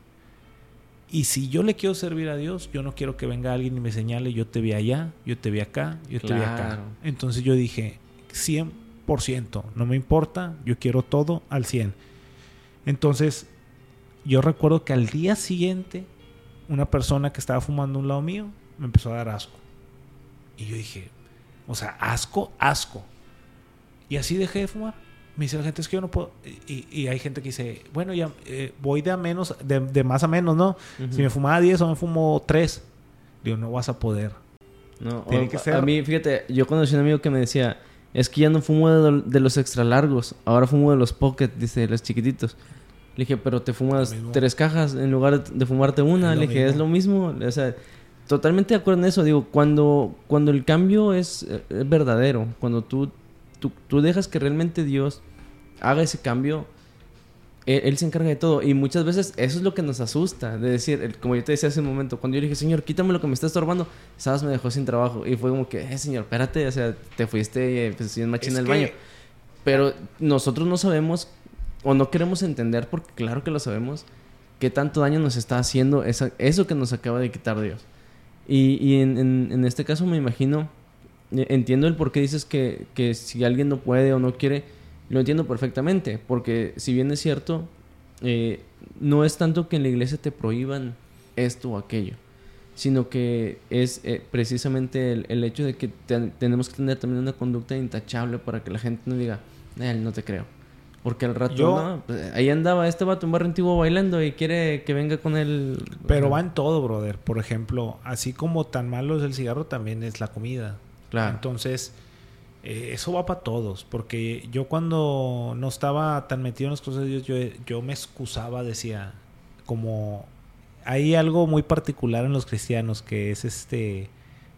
Y si yo le quiero servir a Dios, yo no quiero que venga alguien y me señale, yo te vi allá, yo te vi acá, yo te vi acá. Entonces yo dije, 100 no me importa, yo quiero todo al 100. Entonces, yo recuerdo que al día siguiente, una persona que estaba fumando a un lado mío me empezó a dar asco. Y yo dije, o sea, asco, asco. Y así dejé de fumar. Me dice la gente, es que yo no puedo. Y, hay gente que dice, bueno, ya eh, voy de a menos, de, más a menos, ¿no? Si me fumaba 10 o me fumo 3, digo, no vas a poder. No, Tiene que ser. A mí, fíjate, yo conocí a un amigo que me decía, es que ya no fumo de, los extra largos, ahora fumo de los pocket, dice, de los chiquititos. Le dije, pero te fumas tres cajas en lugar de fumarte una. Le dije, es lo mismo. O sea, totalmente de acuerdo en eso. Digo, cuando, cuando el cambio es, verdadero, cuando tú, tú, tú, dejas que realmente Dios haga ese cambio, él, se encarga de todo. Y muchas veces eso es lo que nos asusta. De decir, como yo te decía hace un momento, cuando yo dije, Señor, quítame lo que me está estorbando, sabes, me dejó sin trabajo. Y fue como que, eh, Señor, espérate, o sea, te fuiste y pues, en machina el baño. Pero nosotros no sabemos o no queremos entender, porque claro que lo sabemos, qué tanto daño nos está haciendo esa, eso que nos acaba de quitar Dios. Y, y en, en, este caso me imagino, e, entiendo el por qué dices que, que si alguien no puede o no quiere lo entiendo perfectamente, porque si bien es cierto, eh, no es tanto que en la iglesia te prohíban esto o aquello, sino que es eh, precisamente el, hecho de que tenemos que tener también una conducta intachable para que la gente no diga, él no te creo. Porque al rato, pues, ahí andaba este vato en barrio antiguo bailando y quiere que venga con él. Pero va en todo, brother. Por ejemplo, así como tan malo es el cigarro, también es la comida. Claro. Entonces, eh, eso va para todos. Porque yo cuando no estaba tan metido en las cosas de Dios, yo, yo me excusaba, decía, como hay algo muy particular en los cristianos que es este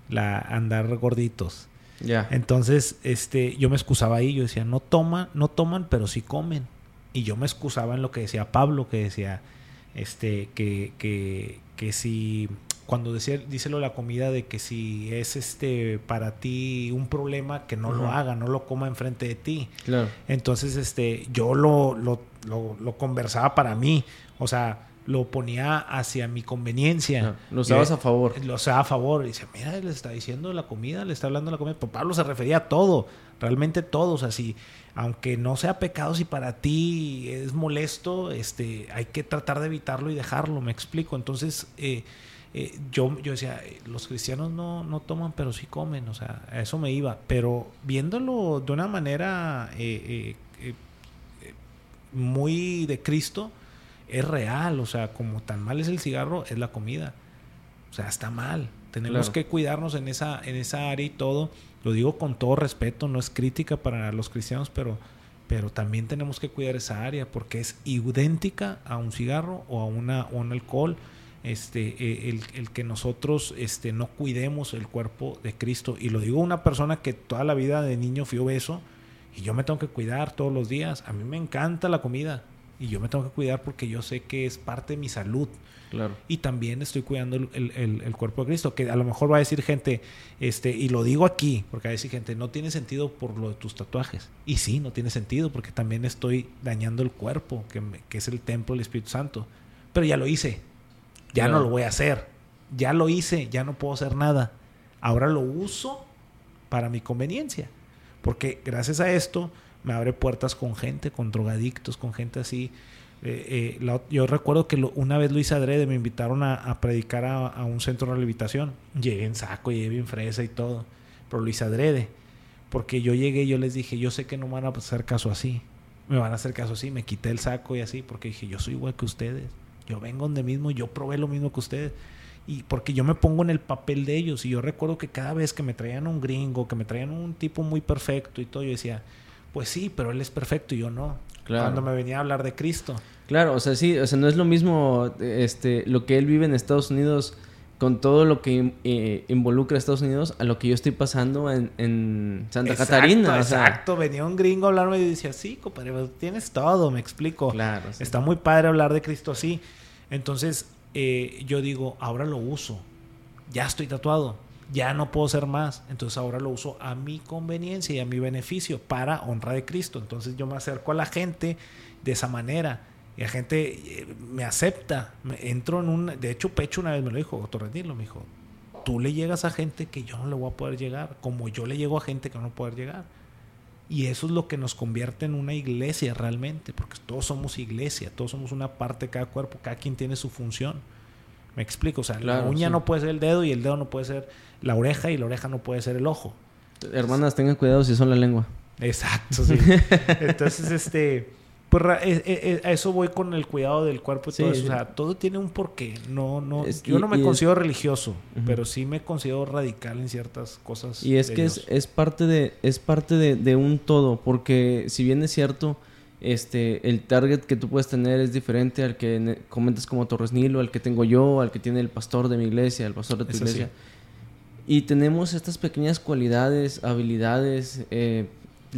la andar gorditos. Ya. Entonces, este, yo me excusaba ahí, yo decía, no toman, no toman, pero sí comen. Y yo me excusaba en lo que decía Pablo, que decía, este, que, que, que si, cuando decía, dice lo de la comida, de que si es este para ti un problema, que no lo haga, no lo coma enfrente de ti. Claro. Entonces, este, yo lo, lo, lo, lo conversaba para mí. O sea, lo ponía hacia mi conveniencia. lo usabas a favor. Lo usaba a favor. Y dice, mira, le está diciendo la comida, le está hablando la comida. Pero Pablo se refería a todo, realmente todos así. Aunque no sea pecado, si para ti es molesto, este, hay que tratar de evitarlo y dejarlo, me explico. Entonces, eh, eh, yo, yo decía, los cristianos no, no toman, pero sí comen, o sea, a eso me iba. Pero viéndolo de una manera eh, muy de Cristo, es real, o sea, como tan mal es el cigarro, es la comida. O sea, está mal. Tenemos que cuidarnos en esa, en esa área y todo. Lo digo con todo respeto, no es crítica para los cristianos, pero, pero también tenemos que cuidar esa área porque es idéntica a un cigarro o a una, un alcohol. Este, eh, el, el, que nosotros este, no cuidemos el cuerpo de Cristo. Y lo digo una persona que toda la vida de niño fui obeso y yo me tengo que cuidar todos los días. A mí me encanta la comida y yo me tengo que cuidar porque yo sé que es parte de mi salud. Claro. Y también estoy cuidando el, el, el, cuerpo de Cristo. Que a lo mejor va a decir gente, este, y lo digo aquí, porque va a decir gente, no tiene sentido por lo de tus tatuajes. Y sí, no tiene sentido porque también estoy dañando el cuerpo, que, que es el templo del Espíritu Santo. Pero ya lo hice. Ya no lo voy a hacer. Ya lo hice, ya no puedo hacer nada. Ahora lo uso para mi conveniencia. Porque gracias a esto me abre puertas con gente, con drogadictos, con gente así. Eh, eh, yo recuerdo que una vez lo hice adrede, me invitaron a, predicar a, un centro de rehabilitación. Llegué en saco, llegué bien fresa y todo, pero lo hice adrede. Porque yo llegué y yo les dije, yo sé que no me van a hacer caso así. Me van a hacer caso así. Me quité el saco y así, porque dije, yo soy igual que ustedes. Yo vengo donde mismo, yo probé lo mismo que ustedes. Y porque yo me pongo en el papel de ellos. Y yo recuerdo que cada vez que me traían un gringo, que me traían un tipo muy perfecto y todo, yo decía, pues sí, pero él es perfecto y yo no. Cuando me venía a hablar de Cristo. Claro, o sea, sí, o sea, no es lo mismo este, lo que él vive en Estados Unidos con todo lo que eh, involucra a Estados Unidos a lo que yo estoy pasando en, Santa Catarina. exacto, venía un gringo a hablarme y decía, sí, compadre, tienes todo, me explico. Claro. Está muy padre hablar de Cristo así. Entonces, eh, yo digo, ahora lo uso. Ya estoy tatuado ya no puedo ser más. Entonces ahora lo uso a mi conveniencia y a mi beneficio para honra de Cristo. Entonces yo me acerco a la gente de esa manera. Y la gente eh, me acepta. Me entro en un... De hecho, Pecho una vez me lo dijo, doctor me dijo, tú le llegas a gente que yo no le voy a poder llegar, como yo le llego a gente que no puedo poder llegar. Y eso es lo que nos convierte en una iglesia realmente, porque todos somos iglesia, todos somos una parte de cada cuerpo, cada quien tiene su función. Me explico, o sea, la uña no puede ser el dedo y el dedo no puede ser la oreja y la oreja no puede ser el ojo. Hermanas, tengan cuidado si son la lengua. Exacto, sí. (laughs) Entonces, este, pues eh, eh, a eso voy con el cuidado del cuerpo y todo eso. O sea, todo tiene un porqué. No, no, yo no me considero religioso, pero sí me considero radical en ciertas cosas. Y es que es, es, parte de, es parte de, de un todo, porque si bien es cierto este, el target que tú puedes tener es diferente al que comentas como Torres Nilo, al que tengo yo, al que tiene el pastor de mi iglesia, el pastor de tu iglesia. Y tenemos estas pequeñas cualidades, habilidades eh,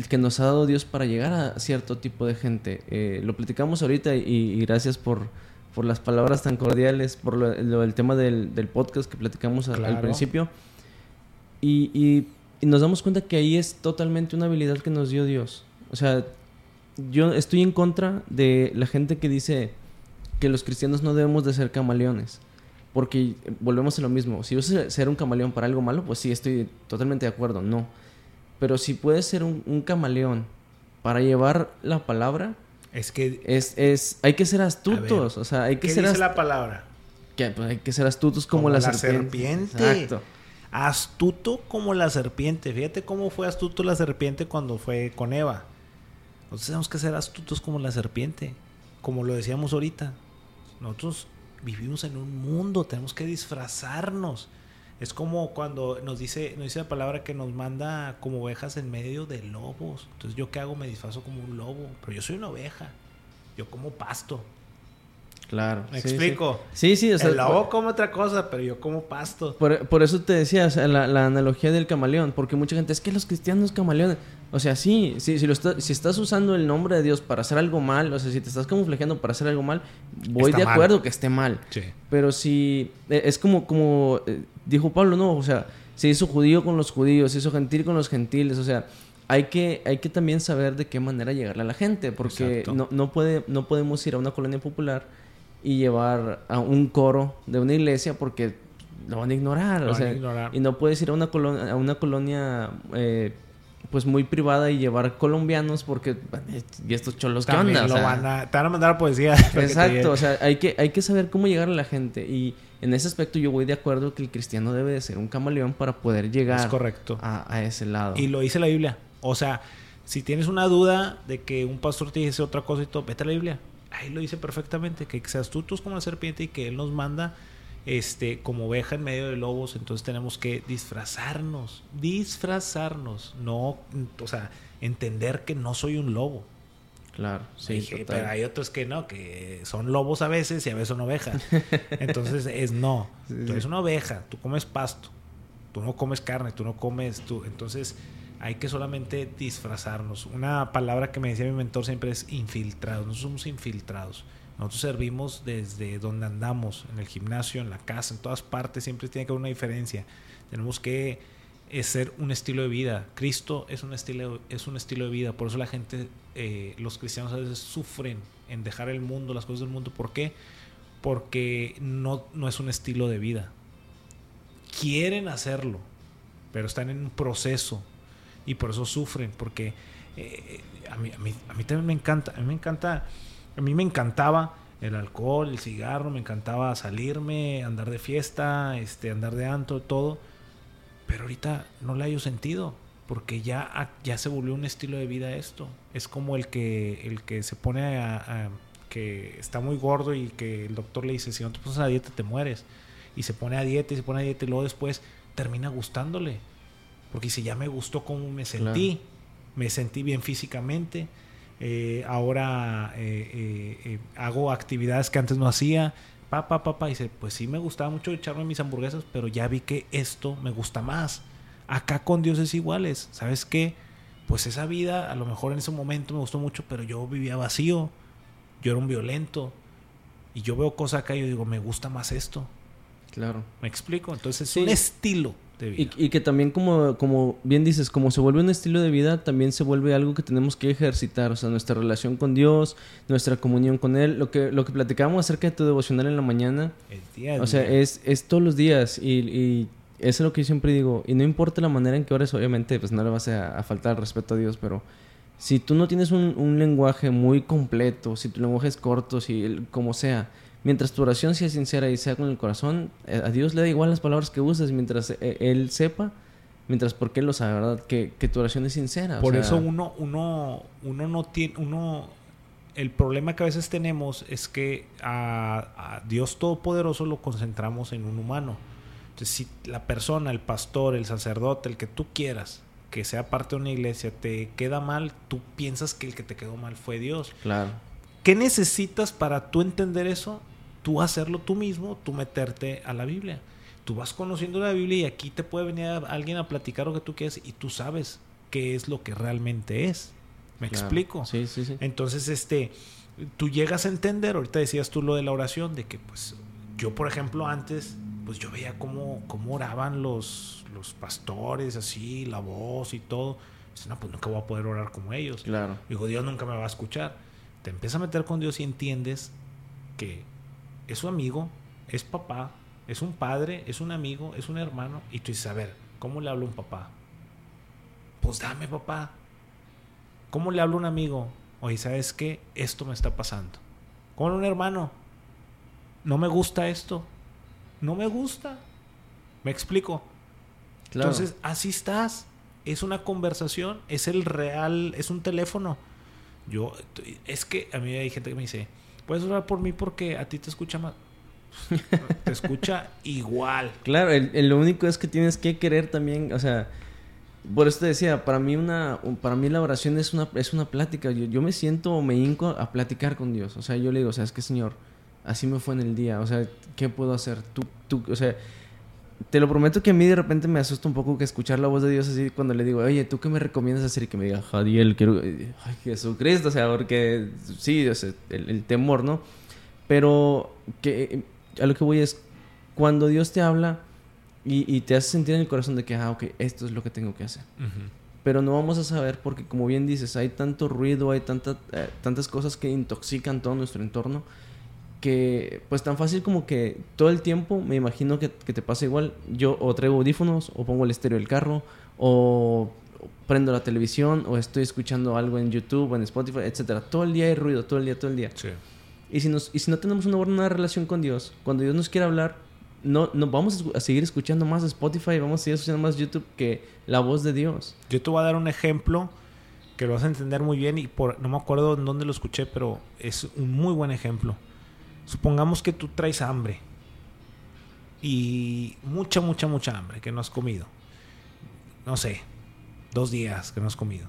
que nos ha dado Dios para llegar a cierto tipo de gente. Eh, lo platicamos ahorita y, gracias por, por, las palabras tan cordiales, por lo, el tema del, podcast que platicamos al principio. Y, y, y nos damos cuenta que ahí es totalmente una habilidad que nos dio Dios. O sea, yo estoy en contra de la gente que dice que los cristianos no debemos de ser camaleones. Porque volvemos a lo mismo. Si a ser un camaleón para algo malo, pues sí, estoy totalmente de acuerdo. No. Pero si puedes ser un, camaleón para llevar la palabra, es que es, es hay que ser astutos. o sea, hay que ¿qué ser dice la palabra? que pues, hay que ser astutos como, la, serpiente. Exacto. Astuto como la serpiente. Fíjate cómo fue astuto la serpiente cuando fue con Eva. Nosotros tenemos que ser astutos como la serpiente. Como lo decíamos ahorita. Nosotros vivimos en un mundo, tenemos que disfrazarnos. Es como cuando nos dice, nos dice la palabra que nos manda como ovejas en medio de lobos. Entonces, ¿yo qué hago? Me disfrazo como un lobo. Pero yo soy una oveja. Yo como pasto. Claro. ¿Me explico? Sí, sí. O sea, el lobo come otra cosa, pero yo como pasto. Por, eso te decía la, la, analogía del camaleón. Porque mucha gente es que los cristianos camaleones. O sea, sí, sí si, lo si estás usando el nombre de Dios para hacer algo mal, o sea, si te estás camuflajeando para hacer algo mal, voy de acuerdo que esté mal. Sí. Pero si e, es como, como eh, dijo Pablo, no, o sea, se hizo judío con los judíos, se hizo gentil con los gentiles, o sea, hay que, hay que también saber de qué manera llegarle a la gente, porque no, no, puede, no podemos ir a una colonia popular y llevar a un coro de una iglesia porque lo van a ignorar. o sea, Y no puedes ir a una colonia, a una colonia eh, pues muy privada y llevar colombianos porque y estos cholos que onda lo van a, te van a mandar poesía. (laughs) Exacto o sea hay que hay que saber cómo llegar a la gente y en ese aspecto yo voy de acuerdo que el cristiano debe de ser un camaleón para poder llegar correcto. A, a, ese lado. Y lo dice la Biblia. O sea si tienes una duda de que un pastor te dice otra cosa y todo vete a la Biblia ahí lo dice perfectamente, que seas astutos como la serpiente y que Él nos manda este, como oveja en medio de lobos, entonces tenemos que disfrazarnos, disfrazarnos, no, o sea, entender que no soy un lobo. Claro, sí. pero hay otros que no, que son lobos a veces y a veces son ovejas. (laughs) Entonces es no. tú eres una oveja, tú comes pasto, tú no comes carne, tú no comes, tú. Entonces hay que solamente disfrazarnos. Una palabra que me decía mi mentor siempre es infiltrados. Nosotros somos infiltrados. Nosotros servimos desde donde andamos, en el gimnasio, en la casa, en todas partes. Siempre tiene que haber una diferencia. Tenemos que eh, ser un estilo de vida. Cristo es un estilo, es un estilo de vida. Por eso la gente, eh, los cristianos a veces sufren en dejar el mundo, las cosas del mundo. ¿Por qué? Porque no, no es un estilo de vida. Quieren hacerlo, pero están en un proceso y por eso sufren, porque eh, a, mí, a, mí, a mí también me encanta, a mí me encanta, a mí me encantaba el alcohol, el cigarro, me encantaba salirme, andar de fiesta, este, andar de anto, todo, pero ahorita no le hallo sentido, porque ya, ya se volvió un estilo de vida esto, es como el que, el que se pone a, que está muy gordo y que el doctor le dice, si no te pones a dieta te mueres, y se pone a dieta y se pone a dieta y luego después termina gustándole porque si ya me gustó cómo me sentí, me sentí bien físicamente, eh, ahora eh, eh, hago actividades que antes no hacía, papá, papá, pa, dice, pues sí me gustaba mucho echarme mis hamburguesas, pero ya vi que esto me gusta más. Acá con Dios es iguales, ¿sabes qué? Pues esa vida, a lo mejor en ese momento me gustó mucho, pero yo vivía vacío, yo era un violento, y yo veo cosas acá y yo digo, me gusta más esto. Claro. ¿Me explico? Entonces es un estilo. Y, que también, como, como bien dices, como se vuelve un estilo de vida, también se vuelve algo que tenemos que ejercitar. O sea, nuestra relación con Dios, nuestra comunión con Él. Lo que, lo que platicábamos acerca de tu devocional en la mañana. o sea, es, es todos los días. Y, y, eso es lo que yo siempre digo. Y no importa la manera en que ores, obviamente, pues no le vas a, a faltar el respeto a Dios, pero si tú no tienes un, un lenguaje muy completo, si tu lenguaje es corto, si como sea mientras tu oración sea sincera y sea con el corazón, eh, a Dios le da igual las palabras que uses mientras eh, Él sepa, mientras porque Él lo sabe, ¿verdad? Que, tu oración es sincera. Por eso uno, uno, uno no tiene, uno, el problema que a veces tenemos es que a, Dios Todopoderoso lo concentramos en un humano. Entonces, si la persona, el pastor, el sacerdote, el que tú quieras, que sea parte de una iglesia, te queda mal, tú piensas que el que te quedó mal fue Dios. Claro. ¿Qué necesitas para tú entender eso? Tú hacerlo tú mismo, tú meterte a la Biblia. Tú vas conociendo la Biblia y aquí te puede venir alguien a platicar lo que tú quieres y tú sabes qué es lo que realmente es. ¿Me explico? Sí, sí, sí. Entonces, este, tú llegas a entender, ahorita decías tú lo de la oración, de que pues yo, por ejemplo, antes, pues yo veía cómo, cómo oraban los, los pastores, así, la voz y todo. Dices, no, pues nunca voy a poder orar como ellos. Claro. Digo, Dios nunca me va a escuchar te empiezas a meter con Dios y entiendes que es su amigo, es papá, es un padre, es un amigo, es un hermano, y tú dices, a ver, ¿cómo le hablo a un papá? Pues dame papá. ¿Cómo le hablo a un amigo? Oye, ¿sabes qué? Esto me está pasando. Con un hermano. No me gusta esto. no me gusta. ¿Me explico? Entonces, así estás. Es una conversación, es el real, es un teléfono. Yo, es que a mí hay gente que me dice, puedes orar por mí porque a ti te escucha más. (laughs) te escucha igual. Claro, el, lo único es que tienes que querer también, o sea, por eso te decía, para mí una, para mí la oración es una, es una plática. Yo, yo me siento, me hinco a platicar con Dios. O sea, yo le digo, o sea, es que Señor, así me fue en el día. O sea, ¿qué puedo hacer? Tú, tú, o sea, te lo prometo que a mí de repente me asusta un poco que escuchar la voz de Dios así cuando le digo, oye, ¿tú qué me recomiendas hacer? Y que me diga, Jadiel, quiero... Ay, Jesucristo, o sea, porque sí, o sea, el, temor, ¿no? Pero que a lo que voy es, cuando Dios te habla y, te hace sentir en el corazón de que, ah, ok, esto es lo que tengo que hacer. Pero no vamos a saber porque, como bien dices, hay tanto ruido, hay tanta, eh, tantas cosas que intoxican todo nuestro entorno que pues tan fácil como que todo el tiempo me imagino que, te pasa igual. Yo o traigo audífonos o pongo el estéreo del carro o prendo la televisión o estoy escuchando algo en YouTube o en Spotify, etcétera. Todo el día hay ruido, todo el día, todo el día. Y, si nos, y si no tenemos una buena relación con Dios, cuando Dios nos quiere hablar, no, no vamos a seguir escuchando más Spotify, vamos a seguir escuchando más YouTube que la voz de Dios. Yo te voy a dar un ejemplo que lo vas a entender muy bien y por, no me acuerdo en dónde lo escuché, pero es un muy buen ejemplo. Supongamos que tú traes hambre y mucha, mucha, mucha hambre que no has comido. No sé, dos días que no has comido.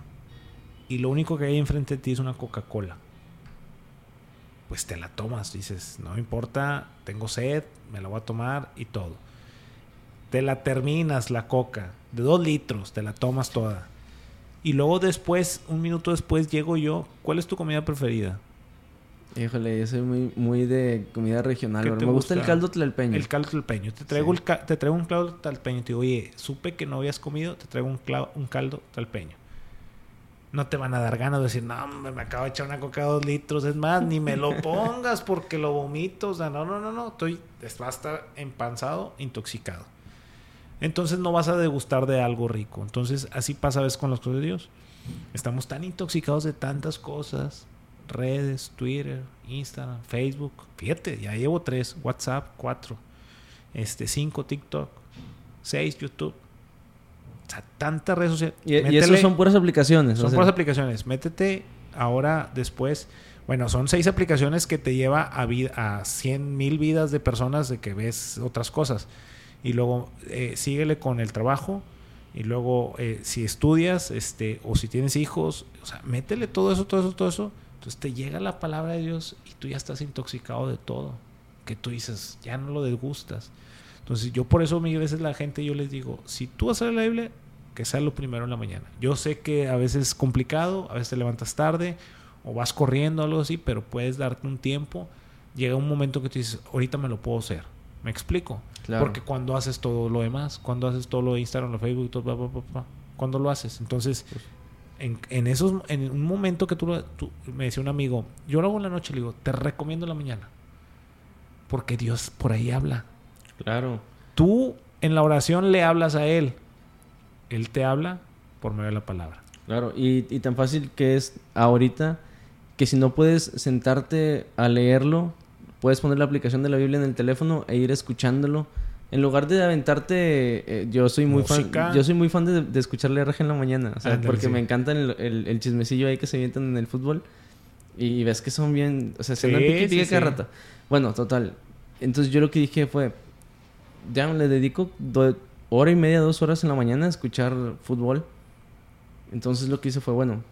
Y lo único que hay enfrente de ti es una Coca-Cola. Pues te la tomas, dices, no me importa, tengo sed, me la voy a tomar y todo. Te la terminas la coca, de dos litros, te la tomas toda. Y luego después, un minuto después, llego yo, ¿cuál es tu comida preferida? Híjole, yo soy muy, muy de comida regional. Me gusta? el caldo tlalpeño. El caldo tlalpeño. Te traigo, el te traigo un caldo tlalpeño. Te digo, oye, supe que no habías comido, te traigo un, un caldo tlalpeño. No te van a dar ganas de decir, no, me acabo de echar una coca de dos litros. Es más, ni me lo (laughs) pongas porque lo vomito. O sea, no, no, no, no. Estoy, vas a estar empanzado, intoxicado. Entonces no vas a degustar de algo rico. Entonces así pasa a veces con las cosas de Dios. Estamos tan intoxicados de tantas cosas redes, Twitter, Instagram, Facebook. Fíjate, ya llevo tres, WhatsApp, cuatro, este, cinco, TikTok, seis, YouTube. O sea, tantas redes sociales. Y, eso son puras aplicaciones. Son puras aplicaciones. Métete ahora, después. Bueno, son seis aplicaciones que te lleva a, a 100 mil vidas de personas de que ves otras cosas. Y luego eh, síguele con el trabajo. Y luego, eh, si estudias, este, o si tienes hijos, o sea, métele todo eso, todo eso, todo eso entonces te llega la palabra de Dios y tú ya estás intoxicado de todo. Que tú dices, ya no lo desgustas. Entonces yo por eso mil veces la gente yo les digo, si tú vas a leer la Biblia, que sea lo primero en la mañana. Yo sé que a veces es complicado, a veces te levantas tarde o vas corriendo o algo así, pero puedes darte un tiempo. Llega un momento que tú dices, ahorita me lo puedo hacer. ¿Me explico? Porque cuando haces todo lo demás, cuando haces todo lo de Instagram, lo Facebook, todo, cuando lo haces. Entonces, en, esos, en un momento que tú, me decía un amigo, yo lo hago en la noche, le digo, te recomiendo la mañana. Porque Dios por ahí habla. Claro. Tú en la oración le hablas a Él. Él te habla por medio de la palabra. Claro, y, y tan fácil que es ahorita que si no puedes sentarte a leerlo, puedes poner la aplicación de la Biblia en el teléfono e ir escuchándolo en lugar de aventarte, eh, yo soy muy fan, yo soy muy fan de, de escucharle RG en la mañana, o sea, porque me encanta el, el, chismecillo ahí que se avientan en el fútbol y, ves que son bien, o sea, se andan pique pique cada rata. Bueno, total. Entonces yo lo que dije fue, ya le dedico hora y media, dos horas en la mañana a escuchar fútbol. Entonces lo que hice fue, bueno,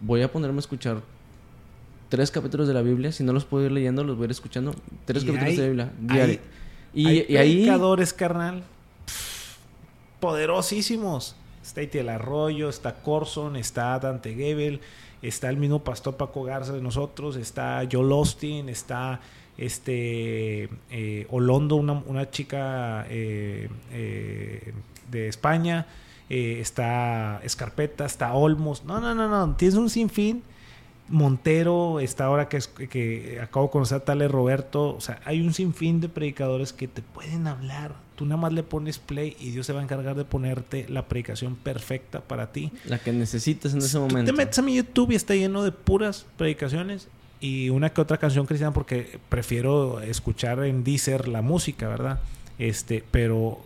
voy a ponerme a escuchar tres capítulos de la Biblia. Si no los puedo ir leyendo, los voy a ir escuchando. Tres capítulos de la Biblia. Diario. Y, Hay y predicadores, carnal, poderosísimos. Está el Arroyo, está Corson, está Dante Gebel, está el mismo pastor Paco Garza de nosotros, está Joel Austin, está este eh, Olondo, una, chica eh, eh, de España, está Escarpeta, está Olmos. No, no, no, no. Tienes un sinfín Montero, está ahora que, que acabo de conocer a Tale Roberto, o sea, hay un sinfín de predicadores que te pueden hablar. Tú nada más le pones play y Dios se va a encargar de ponerte la predicación perfecta para ti. La que necesitas en ese momento. Tú te metes a mi YouTube y está lleno de puras predicaciones y una que otra canción cristiana porque prefiero escuchar en Deezer la música, ¿verdad? Este, pero,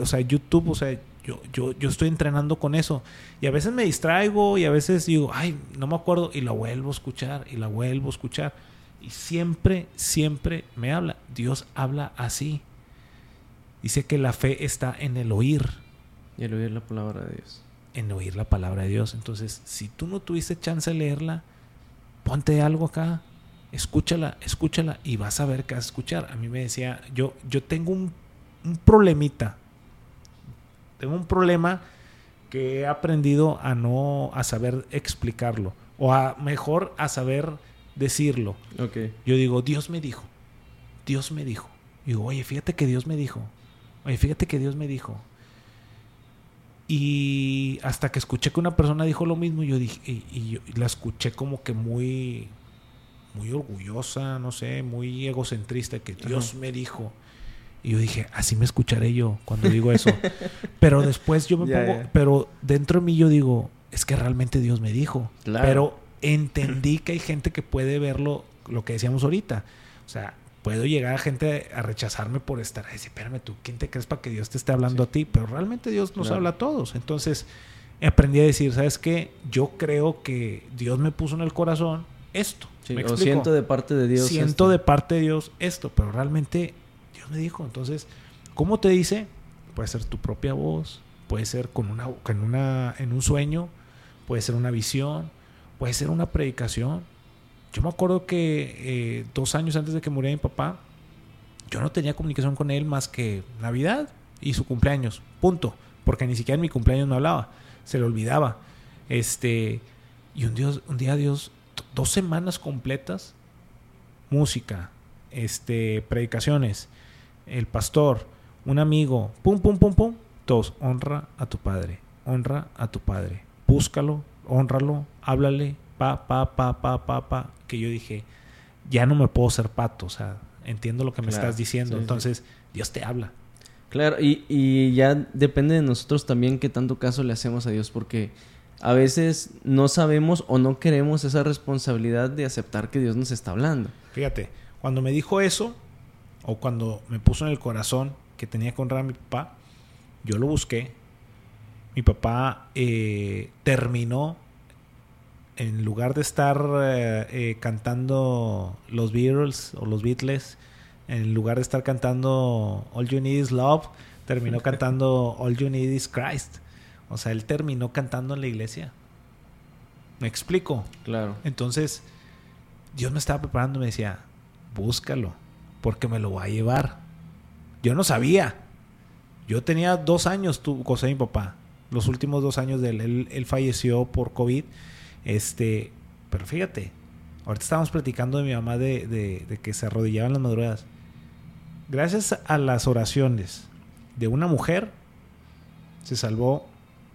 o sea, YouTube, o sea, yo, yo, yo estoy entrenando con eso. Y a veces me distraigo y a veces digo, ay, no me acuerdo, y la vuelvo a escuchar y la vuelvo a escuchar. Y siempre, siempre me habla. Dios habla así. Dice que la fe está en el oír. Y el oír la palabra de Dios. En oír la palabra de Dios. Entonces, si tú no tuviste chance de leerla, ponte algo acá, escúchala, escúchala y vas a ver qué vas a escuchar. A mí me decía, yo, yo tengo un, un problemita. Tengo un problema que he aprendido a no, a saber explicarlo. O a mejor a saber decirlo. Okay. Yo digo, Dios me dijo. Dios me dijo. Y digo, oye, fíjate que Dios me dijo. Oye, fíjate que Dios me dijo. Y hasta que escuché que una persona dijo lo mismo, yo dije, y, yo la escuché como que muy, muy orgullosa, no sé, muy egocentrista, que Dios me dijo. Y yo dije, así me escucharé yo cuando digo eso. (laughs) pero después yo me pongo, pero dentro de mí yo digo, es que realmente Dios me dijo. Pero entendí que hay gente que puede verlo, lo que decíamos ahorita. O sea, puedo llegar a gente a rechazarme por estar, a decir, espérame tú, ¿quién te crees para que Dios te esté hablando a ti? Pero realmente Dios nos habla a todos. Entonces, aprendí a decir, ¿sabes qué? Yo creo que Dios me puso en el corazón esto. ¿Me o siento de parte de Dios. Siento de parte de Dios esto, pero realmente me dijo. Entonces, ¿cómo te dice? Puede ser tu propia voz, puede ser con una, con una, en un sueño, puede ser una visión, puede ser una predicación. Yo me acuerdo que eh, dos años antes de que muriera mi papá, yo no tenía comunicación con él más que Navidad y su cumpleaños. Punto. Porque ni siquiera en mi cumpleaños me hablaba. Se le olvidaba. Este. Y un, Dios, un día Dios, dos semanas completas, música, este, predicaciones, el pastor, un amigo, pum, pum, pum, pum, todos, honra a tu padre, honra a tu padre, búscalo, honralo, háblale, pa, pa, pa, pa, pa, pa, que yo dije, ya no me puedo ser pato, o sea, entiendo lo que me estás diciendo, entonces Dios te habla. Claro, y, y ya depende de nosotros también qué tanto caso le hacemos a Dios, porque a veces no sabemos o no queremos esa responsabilidad de aceptar que Dios nos está hablando. Fíjate, cuando me dijo eso, o cuando me puso en el corazón que tenía que honrar a mi papá, yo lo busqué. Mi papá eh, terminó en lugar de estar eh, eh, cantando los Beatles o los Beatles, en lugar de estar cantando All You Need Is Love, terminó cantando (laughs) All You Need Is Christ. O sea, él terminó cantando en la iglesia. ¿Me explico? Claro. Entonces, Dios me estaba preparando y me decía, búscalo, porque me lo va a llevar. Yo no sabía. Yo tenía dos años, tu, de mi papá. Los últimos dos años de él. él. Falleció por COVID este, pero fíjate, ahorita estábamos platicando de mi mamá de, que se arrodillaba en las madrugadas. Gracias a las oraciones de una mujer, se salvó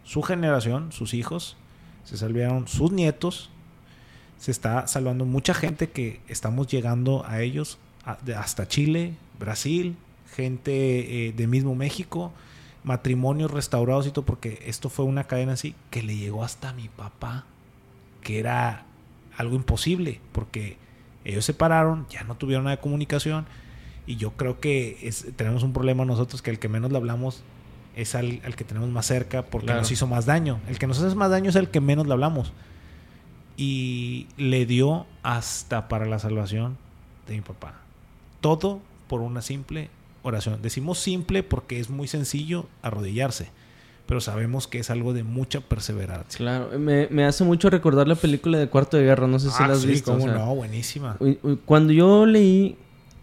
su generación, sus hijos, se salvaron sus nietos, se está salvando mucha gente que estamos llegando a ellos, hasta Chile, Brasil, gente eh, de mismo México, matrimonios restaurados y todo, porque esto fue una cadena así que le llegó hasta mi papá que era algo imposible, porque ellos se pararon, ya no tuvieron nada de comunicación, y yo creo que tenemos un problema nosotros que el que menos le hablamos es al, que tenemos más cerca porque nos hizo más daño. El que nos hace más daño es el que menos le hablamos. Y le dio hasta para la salvación de mi papá. Todo por una simple oración. Decimos simple porque es muy sencillo arrodillarse pero sabemos que es algo de mucha perseverancia. Claro, me, hace mucho recordar la película de Cuarto de Guerra, no sé si ah, la has visto. Cómo no, buenísima. Cuando yo leí,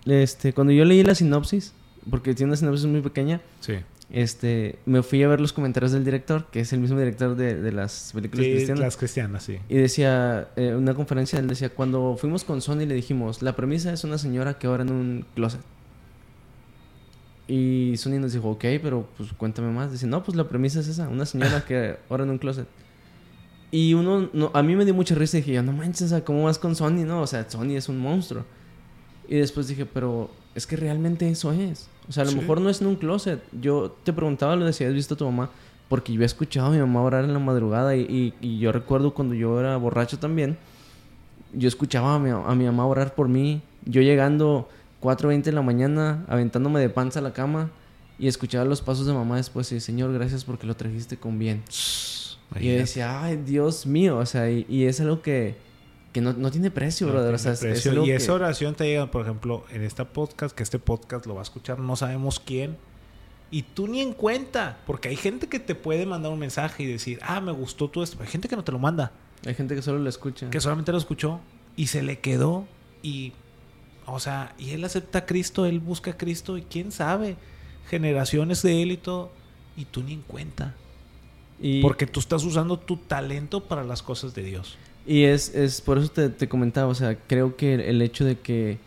este, cuando yo leí la sinopsis, porque tiene una sinopsis muy pequeña, sí. Este, me fui a ver los comentarios del director, que es el mismo director de, las películas sí, cristianas. las cristianas, sí. Y decía, eh, una conferencia, él decía, cuando fuimos con Sony le dijimos, la premisa es una señora que ora en un closet. Y Sony nos dijo, ok, pero pues cuéntame más. Dice, no, pues la premisa es esa, una señora (laughs) que ora en un closet. Y uno, no, a mí me dio mucha risa y dije, no manches, ¿cómo vas con Sony? No, o sea, Sony es un monstruo. Y después dije, pero es que realmente eso es. O sea, a lo mejor no es en un closet. Yo te preguntaba lo de si has visto a tu mamá, porque yo he escuchado a mi mamá orar en la madrugada y, y, y yo recuerdo cuando yo era borracho también, yo escuchaba a mi, a mi mamá orar por mí. Yo llegando 4.20 de la mañana, aventándome de panza a la cama y escuchaba los pasos de mamá después y Señor, gracias porque lo trajiste con bien. Y yo decía, ay, Dios mío, o sea, y, es algo que, que no, no, tiene precio, brother. o sea, y esa oración te llega, por ejemplo, en esta podcast, que este podcast lo va a escuchar, no sabemos quién. Y tú ni en cuenta, porque hay gente que te puede mandar un mensaje y decir, ah, me gustó todo esto. Hay gente que no te lo manda. Hay gente que solo lo escucha. Que solamente lo escuchó y se le quedó y o sea, y él acepta a Cristo, él busca a Cristo y quién sabe, generaciones de él y todo, y tú ni en cuenta. Y, Porque tú estás usando tu talento para las cosas de Dios. Y es, es por eso te, comentaba, o sea, creo que el hecho de que,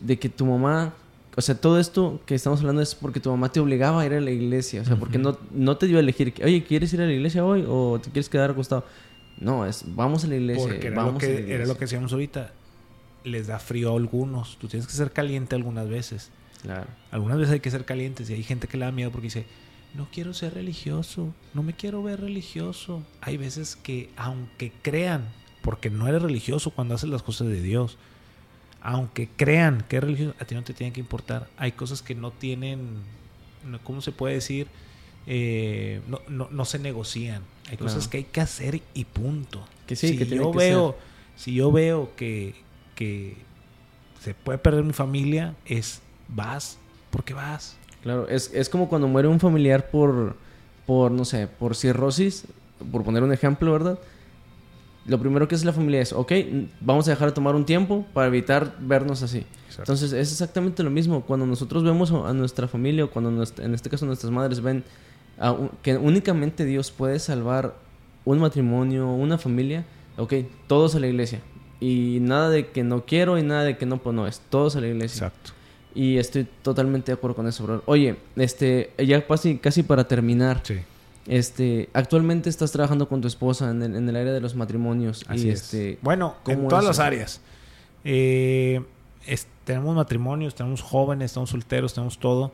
de que tu mamá, o sea, todo esto que estamos hablando es porque tu mamá te obligaba a ir a la iglesia, o sea, porque no, no te dio a elegir, oye, ¿quieres ir a la iglesia hoy o te quieres quedar acostado? No, es vamos a la iglesia. Porque era, lo que, era lo que decíamos ahorita les da frío a algunos. Tú tienes que ser caliente algunas veces. Claro. Algunas veces hay que ser calientes y hay gente que le da miedo porque dice, no quiero ser religioso, no me quiero ver religioso. Hay veces que aunque crean, porque no eres religioso cuando haces las cosas de Dios, aunque crean que es religioso, a ti no te tiene que importar. Hay cosas que no tienen, ¿cómo se puede decir? Eh, no, no, se negocian. Hay cosas que hay que hacer y punto. Que sí, si que yo veo, si yo veo que, que se puede perder mi familia es vas, porque vas. Claro, es, es como cuando muere un familiar por, por, no sé, por cirrosis, por poner un ejemplo, ¿verdad? Lo primero que hace la familia es, ok, vamos a dejar de tomar un tiempo para evitar vernos así. Entonces es exactamente lo mismo. Cuando nosotros vemos a nuestra familia, o cuando en este caso nuestras madres ven que únicamente Dios puede salvar un matrimonio, una familia, ok, todos a la iglesia. Y nada de que no quiero y nada de que no, pues no, es todos a la iglesia. Exacto. Y estoy totalmente de acuerdo con eso, bro. Oye, este, ya casi, casi para terminar. Sí. Este, actualmente estás trabajando con tu esposa en el, en el área de los matrimonios. Así este, Bueno, en todas las áreas. Eh, tenemos matrimonios, tenemos jóvenes, tenemos solteros, tenemos todo.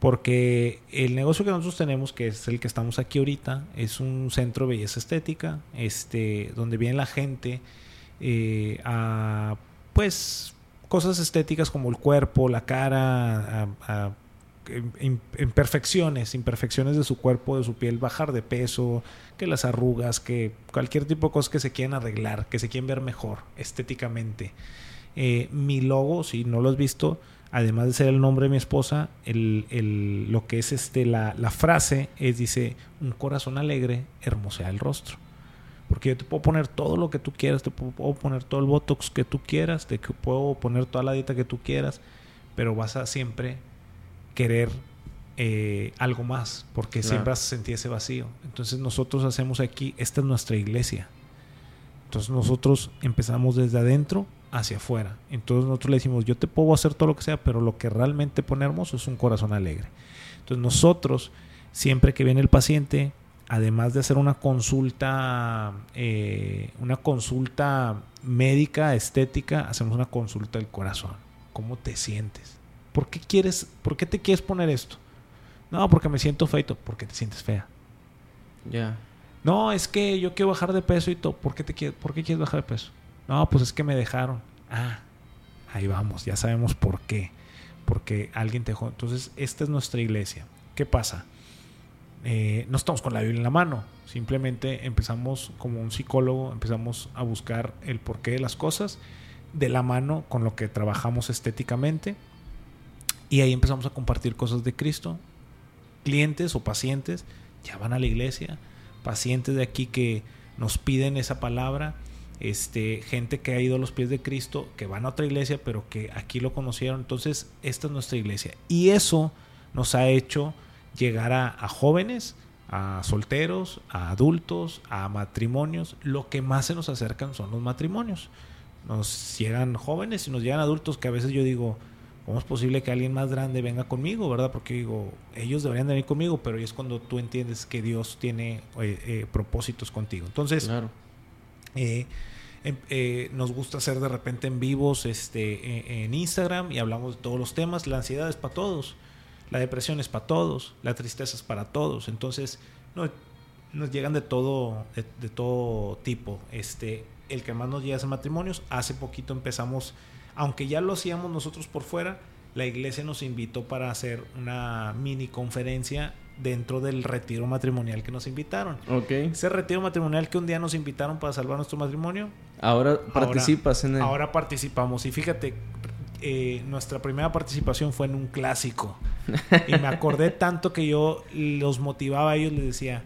Porque el negocio que nosotros tenemos, que es el que estamos aquí ahorita, es un centro de belleza estética, este, donde viene la gente eh, a pues cosas estéticas como el cuerpo, la cara, a, imperfecciones, imperfecciones de su cuerpo, de su piel, bajar de peso, que las arrugas, que cualquier tipo de cosas que se quieran arreglar, que se quieren ver mejor estéticamente. Eh, mi logo, si no lo has visto, además de ser el nombre de mi esposa, el, lo que es este, la, la frase es, dice, un corazón alegre hermosea el rostro. Porque yo te puedo poner todo lo que tú quieras, te puedo poner todo el botox que tú quieras, te puedo poner toda la dieta que tú quieras, pero vas a siempre querer eh, algo más, porque siempre vas a sentir ese vacío. Entonces nosotros hacemos aquí, esta es nuestra iglesia. Entonces nosotros empezamos desde adentro hacia afuera. Entonces nosotros le decimos, yo te puedo hacer todo lo que sea, pero lo que realmente pone hermoso es un corazón alegre. Entonces nosotros, siempre que viene el paciente, además de hacer una consulta, eh, una consulta médica, estética, hacemos una consulta del corazón. ¿Cómo te sientes? ¿Por qué quieres, por qué te quieres poner esto? No, porque me siento feito, porque te sientes fea. Ya. No, es que yo quiero bajar de peso y todo. ¿Por qué, te quieres, ¿Por qué quieres bajar de peso? No, pues es que me dejaron. Ah, ahí vamos, ya sabemos por qué. Porque alguien te dejó. Entonces, esta es nuestra iglesia. ¿Qué pasa? Eh, no estamos con la Biblia en la mano, simplemente empezamos como un psicólogo, empezamos a buscar el porqué de las cosas de la mano con lo que trabajamos estéticamente y ahí empezamos a compartir cosas de Cristo. Clientes o pacientes ya van a la iglesia, pacientes de aquí que nos piden esa palabra, este, gente que ha ido a los pies de Cristo, que van a otra iglesia, pero que aquí lo conocieron. Entonces, esta es nuestra iglesia. Y eso nos ha hecho llegar a, jóvenes, a solteros, a adultos, a matrimonios. Lo que más se nos acercan son los matrimonios. Nos llegan jóvenes y nos llegan adultos que a veces yo digo, ¿cómo es posible que alguien más grande venga conmigo, verdad? Porque digo, ellos deberían venir conmigo, pero es cuando tú entiendes que Dios tiene eh, eh, propósitos contigo. Entonces, claro. Eh, em, nos gusta hacer de repente en vivos este, en Instagram y hablamos de todos los temas. La ansiedad es para todos. La depresión es para todos, la tristeza es para todos. Entonces, no, nos llegan de todo, de, todo tipo. Este, el que más nos llega a matrimonios. Hace poquito empezamos, aunque ya lo hacíamos nosotros por fuera, la iglesia nos invitó para hacer una mini conferencia dentro del retiro matrimonial que nos invitaron. Ok. Ese retiro matrimonial que un día nos invitaron para salvar nuestro matrimonio. Ahora participas en él. Ahora participamos. Y fíjate, eh, nuestra primera participación fue en un clásico. y me acordé (laughs) tanto que yo los motivaba a ellos, les decía,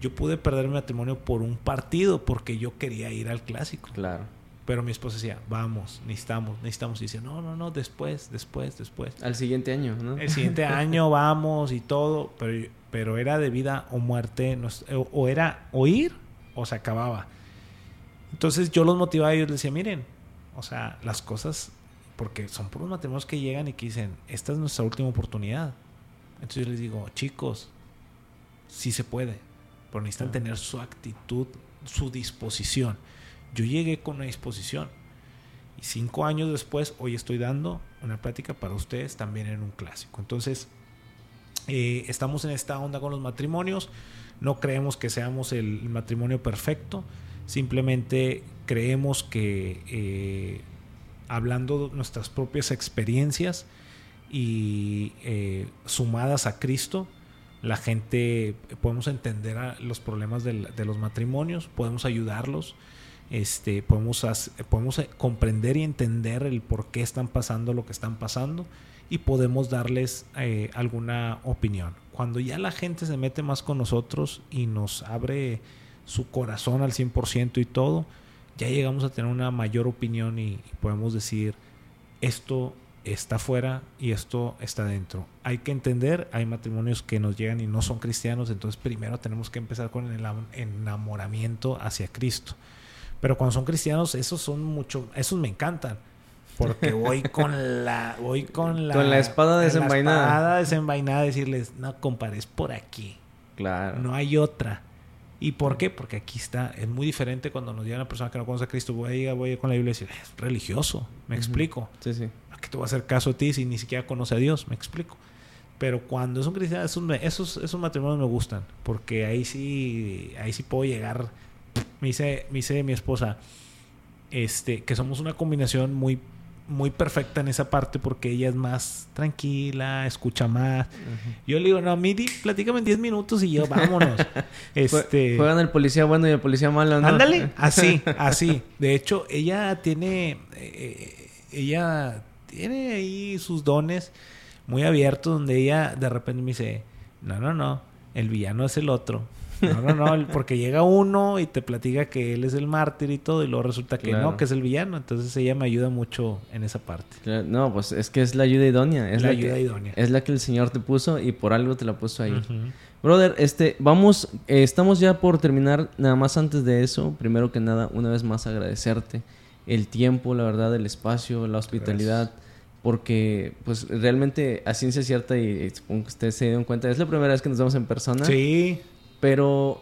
yo pude perder mi matrimonio por un partido porque yo quería ir al clásico. Claro. Pero mi esposa decía, vamos, necesitamos, necesitamos. Y decía, no, no, no, después, después, después. Al siguiente año, ¿no? El siguiente (laughs) año vamos y todo, pero, pero era de vida o muerte, o era o ir o se acababa. Entonces yo los motivaba y ellos les decía, miren, o sea, las cosas, porque son por unos matrimonios que llegan y que dicen, esta es nuestra última oportunidad. Entonces yo les digo, chicos, sí se puede, pero necesitan tener su actitud, su disposición. Yo llegué con una disposición. Y cinco años después, hoy estoy dando una plática para ustedes también en un clásico. Entonces, eh, estamos en esta onda con los matrimonios. No creemos que seamos el matrimonio perfecto. Simplemente creemos que eh, hablando nuestras propias experiencias y eh, sumadas a Cristo, la gente podemos entender los problemas de los matrimonios, podemos ayudarlos este, podemos, podemos eh, comprender y entender el por qué están pasando lo que están pasando y podemos darles eh, alguna opinión. Cuando ya la gente se mete más con nosotros y nos abre su corazón al 100% y todo, ya llegamos a tener una mayor opinión y, podemos decir, esto está fuera y esto está dentro. Hay que entender, hay matrimonios que nos llegan y no son cristianos, entonces primero tenemos que empezar con el enamoramiento hacia Cristo. Pero cuando son cristianos, esos son mucho, esos me encantan. Porque (laughs) voy con la, voy con la, con la espada desenvainada. La espada desenvainada, decirles, no compares por aquí. Claro. No hay otra. ¿Y por qué? Porque aquí está, es muy diferente cuando nos llega una persona que no conoce a Cristo, voy a ir, voy con la Biblia y decir, es religioso, me explico. Sí, sí. ¿A qué te voy a hacer caso a ti si ni siquiera conoce a Dios? Me explico. Pero cuando es un cristiano, esos, esos, esos matrimonios me gustan, porque ahí sí, ahí sí puedo llegar me dice, me dice mi esposa, este, que somos una combinación muy, muy perfecta en esa parte porque ella es más tranquila, escucha más. Yo le digo, no, Midi, platícame en 10 minutos y yo, vámonos. (laughs) este... Juegan el policía bueno y el policía malo, ¿no? Ándale, (laughs) así, así. De hecho, ella tiene, eh, ella tiene ahí sus dones muy abiertos donde ella de repente me dice, no, no, no, el villano es el otro. No, no, no, porque llega uno y te platica que él es el mártir y todo, y luego resulta que no, que es el villano. Entonces ella me ayuda mucho en esa parte. No, pues es que es la ayuda idónea. Es la, ayuda idónea. Es la que el Señor te puso y por algo te la puso ahí. Brother, este, vamos, eh, estamos ya por terminar. Nada más antes de eso, primero que nada, una vez más agradecerte el tiempo, la verdad, el espacio, la hospitalidad. Porque, pues, realmente, a ciencia cierta, y, supongo que ustedes se dieron cuenta, es la primera vez que nos vemos en persona. Sí. Pero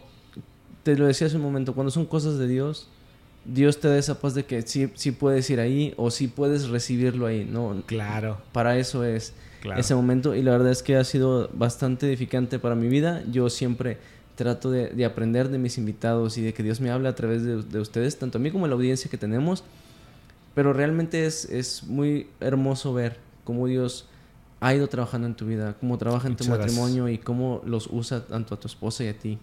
te lo decía hace un momento, cuando son cosas de Dios, Dios te da esa paz de que sí, sí puedes ir ahí o sí puedes recibirlo ahí, ¿no? Claro. Para eso es ese momento y la verdad es que ha sido bastante edificante para mi vida. Yo siempre trato de, aprender de mis invitados y de que Dios me hable a través de, ustedes, tanto a mí como a la audiencia que tenemos. Pero realmente es, es muy hermoso ver cómo Dios ha ido trabajando en tu vida, cómo trabaja en tu matrimonio y cómo los usa tanto a tu esposa y a ti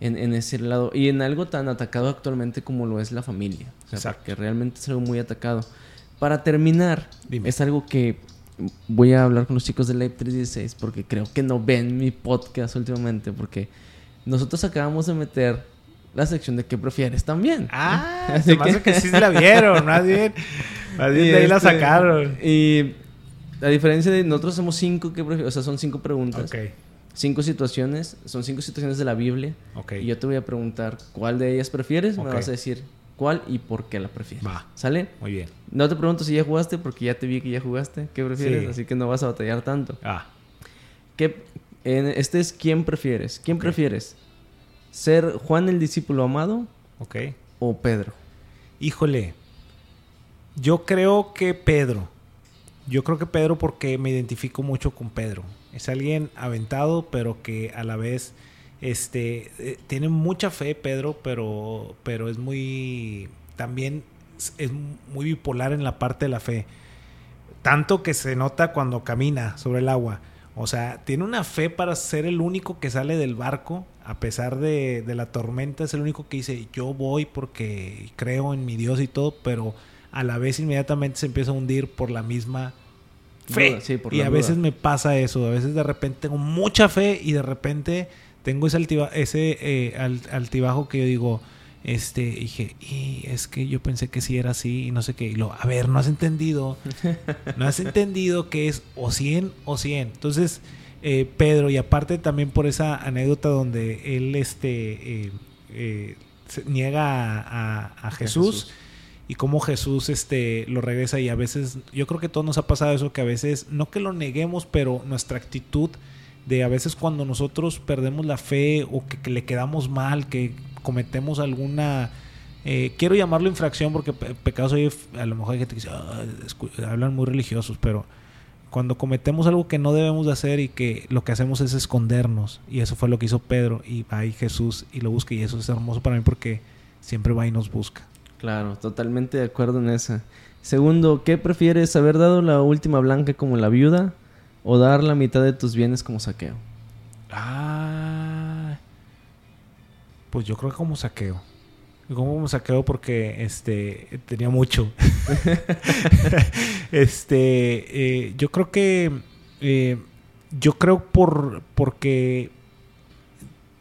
en, ese lado. Y en algo tan atacado actualmente como lo es la familia. O sea, que realmente es algo muy atacado. Para terminar, es algo que voy a hablar con los chicos de Live 316 porque creo que no ven mi podcast últimamente porque nosotros acabamos de meter la sección de qué prefieres también. Ah, (laughs) Así que... que sí la vieron, más bien. (laughs) Más bien de ahí la este, sacaron. Y a diferencia de nosotros somos cinco que o sea, son cinco preguntas. Cinco situaciones, son cinco situaciones de la Biblia. Y yo te voy a preguntar cuál de ellas prefieres, me vas a decir cuál y por qué la prefieres. Va. ¿Sale? Muy bien. No te pregunto si ya jugaste porque ya te vi que ya jugaste. ¿Qué prefieres? Así que no vas a batallar tanto. Ah. ¿Qué, este es quién prefieres. ¿Quién prefieres? ¿Ser Juan el discípulo amado? Ok. ¿O Pedro? Híjole. Yo creo que Pedro. Yo creo que Pedro porque me identifico mucho con Pedro. Es alguien aventado, pero que a la vez este, eh, tiene mucha fe Pedro, pero, pero es muy también es muy bipolar en la parte de la fe. Tanto que se nota cuando camina sobre el agua. O sea, tiene una fe para ser el único que sale del barco, a pesar de, de, la tormenta, es el único que dice, yo voy porque creo en mi Dios y todo, pero a la vez inmediatamente se empieza a hundir por la misma fe. y a veces me pasa eso, a veces de repente tengo mucha fe y de repente tengo ese, ese eh, altibajo que yo digo, este, dije, y es que yo pensé que sí era así y no sé qué. Y lo, a ver, no has entendido, no has entendido que es o 100 o 100. Entonces, eh, Pedro, y aparte también por esa anécdota donde él este, eh, niega a, Jesús, y cómo Jesús este, lo regresa y a veces, yo creo que a todos nos ha pasado eso, que a veces, no que lo neguemos, pero nuestra actitud de a veces cuando nosotros perdemos la fe o que, le quedamos mal, que cometemos alguna... Eh, quiero llamarlo infracción porque pecados hoy a lo mejor hay gente que dice, ah, hablan muy religiosos, pero cuando cometemos algo que no debemos de hacer y que lo que hacemos es escondernos, y eso fue lo que hizo Pedro, y va ahí Jesús y lo busca, y eso es hermoso para mí porque siempre va y nos busca. Claro, totalmente de acuerdo en esa. Segundo, ¿qué prefieres, haber dado la última blanca como la viuda o dar la mitad de tus bienes como saqueo? Ah, pues yo creo que como saqueo. Como saqueo porque este tenía mucho. (laughs) (laughs) este, eh, yo creo que eh, yo creo por porque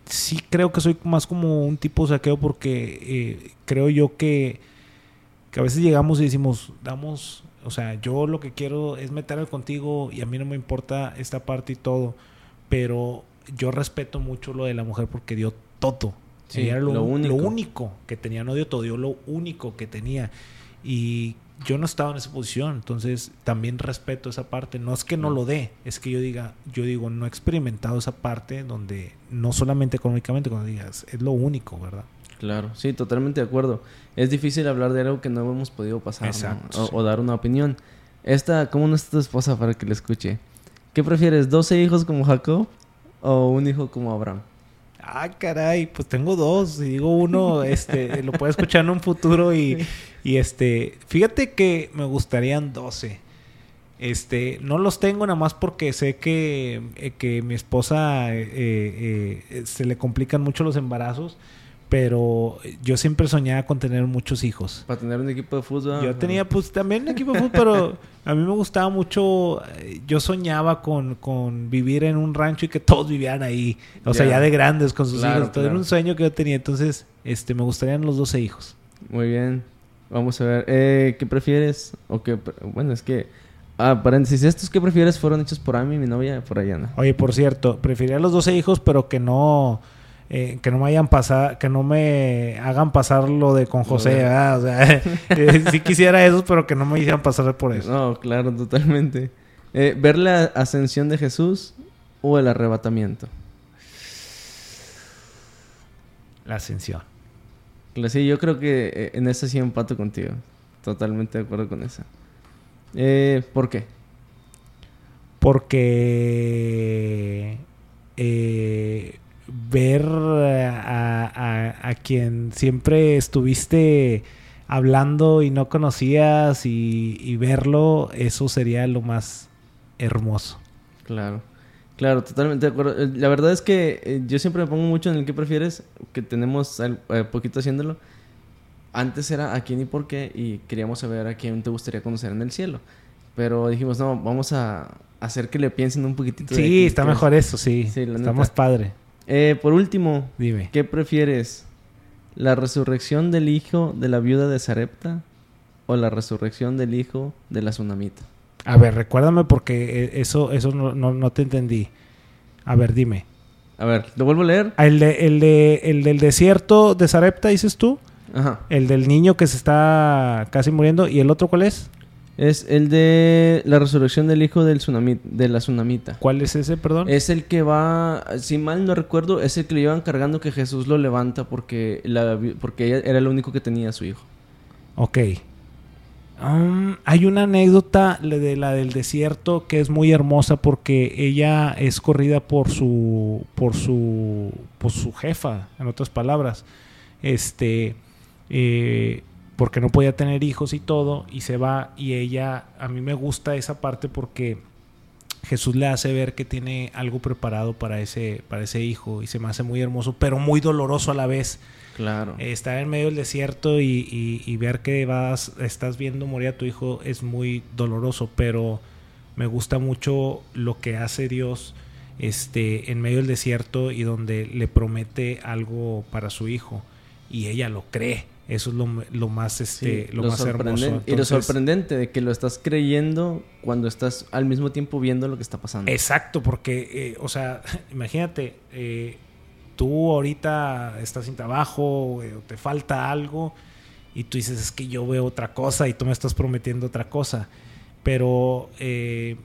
sí creo que soy más como un tipo saqueo porque eh, creo yo que, que a veces llegamos y decimos, damos o sea, yo lo que quiero es meterme contigo y a mí no me importa esta parte y todo, pero yo respeto mucho lo de la mujer porque dio todo. Sí, era lo, único. que tenía, no dio todo, dio lo único que tenía. Y yo no estaba en esa posición, entonces también respeto esa parte. No es que no lo dé, es que yo diga, yo digo, no he experimentado esa parte donde no solamente económicamente, cuando digas, es lo único, ¿verdad? Claro, sí, totalmente de acuerdo. Es difícil hablar de algo que no hemos podido pasar o, dar una opinión. Esta, ¿cómo no está tu esposa para que le escuche? ¿Qué prefieres, 12 hijos como Jacob o un hijo como Abraham? Ah, caray, pues tengo dos. Y digo uno, este, lo puedo escuchar en un futuro y, y este, fíjate que me gustarían 12. Este, no los tengo nada más porque sé que, eh, que mi esposa eh, eh, se le complican mucho los embarazos pero yo siempre soñaba con tener muchos hijos. Para tener un equipo de fútbol. Yo tenía pues también un equipo de fútbol, pero a mí me gustaba mucho, eh, yo soñaba con, con vivir en un rancho y que todos vivieran ahí, o sea, ya de grandes con sus hijos. Todo era un sueño que yo tenía, entonces este me gustarían los 12 hijos. Muy bien. Vamos a ver, eh, ¿qué prefieres? O qué, bueno, es que Ah, paréntesis, estos que prefieres fueron hechos por Amy, mi novia, por ¿no? Oye, por cierto, preferiría los 12 hijos, pero que no eh, que no me hayan pasado, que no me hagan pasar lo de con José, ¿verdad? O sea, (laughs) eh, sí quisiera eso, pero que no me hicieran pasar por eso. No, claro, totalmente. Eh, ¿Ver la ascensión de Jesús o el arrebatamiento? La ascensión. Sí, yo creo que en esa sí empato contigo. Totalmente de acuerdo con esa. ¿Por qué? Porque eh, ver a, quien siempre estuviste hablando y no conocías y, verlo, eso sería lo más hermoso. Claro, claro, totalmente de acuerdo. Eh, la verdad es que eh, yo siempre me pongo mucho en el que prefieres, que tenemos eh, poquito haciéndolo. Antes era a quién y por qué y queríamos saber a quién te gustaría conocer en el cielo. Pero dijimos, no, vamos a hacer que le piensen un poquitito. Sí, está mejor eso, sí. sí está más padre. Eh, por último, dime. ¿Qué prefieres? ¿La resurrección del hijo de la viuda de Sarepta o la resurrección del hijo de la tsunamita? A ver, recuérdame porque eh, eso, eso no, te entendí. A ver, dime. A ver, ¿lo vuelvo a leer? El, de, el, de, el del desierto de Sarepta, dices tú. Ajá. El del niño que se está casi muriendo. ¿Y el otro cuál es? Es el de la resurrección del hijo del tsunami, de la tsunamita. ¿Cuál es ese, perdón? Es el que va, si mal no recuerdo, es el que le iban cargando que Jesús lo levanta porque, la, porque ella era el único que tenía a su hijo. Ok. Um, hay una anécdota de la del desierto que es muy hermosa porque ella es corrida por su, por su, por su jefa, en otras palabras. Este, eh, porque no podía tener hijos y todo, y se va, y ella, a mí me gusta esa parte porque Jesús le hace ver que tiene algo preparado para ese, para ese hijo, y se me hace muy hermoso, pero muy doloroso a la vez. Claro. Eh, estar en medio del desierto y, y- y ver que vas, estás viendo morir a tu hijo es muy doloroso, pero me gusta mucho lo que hace Dios este, en medio del desierto y donde le promete algo para su hijo y ella lo cree. Eso es lo, lo más, este, Sí, lo más hermoso. y lo sorprendente de que lo estás creyendo cuando estás al mismo tiempo viendo lo que está pasando. Exacto, porque, eh, o sea, (laughs) imagínate, eh, tú ahorita estás sin trabajo, eh, o te falta algo, y tú dices, es que yo veo otra cosa y tú me estás prometiendo otra cosa. Pero eh,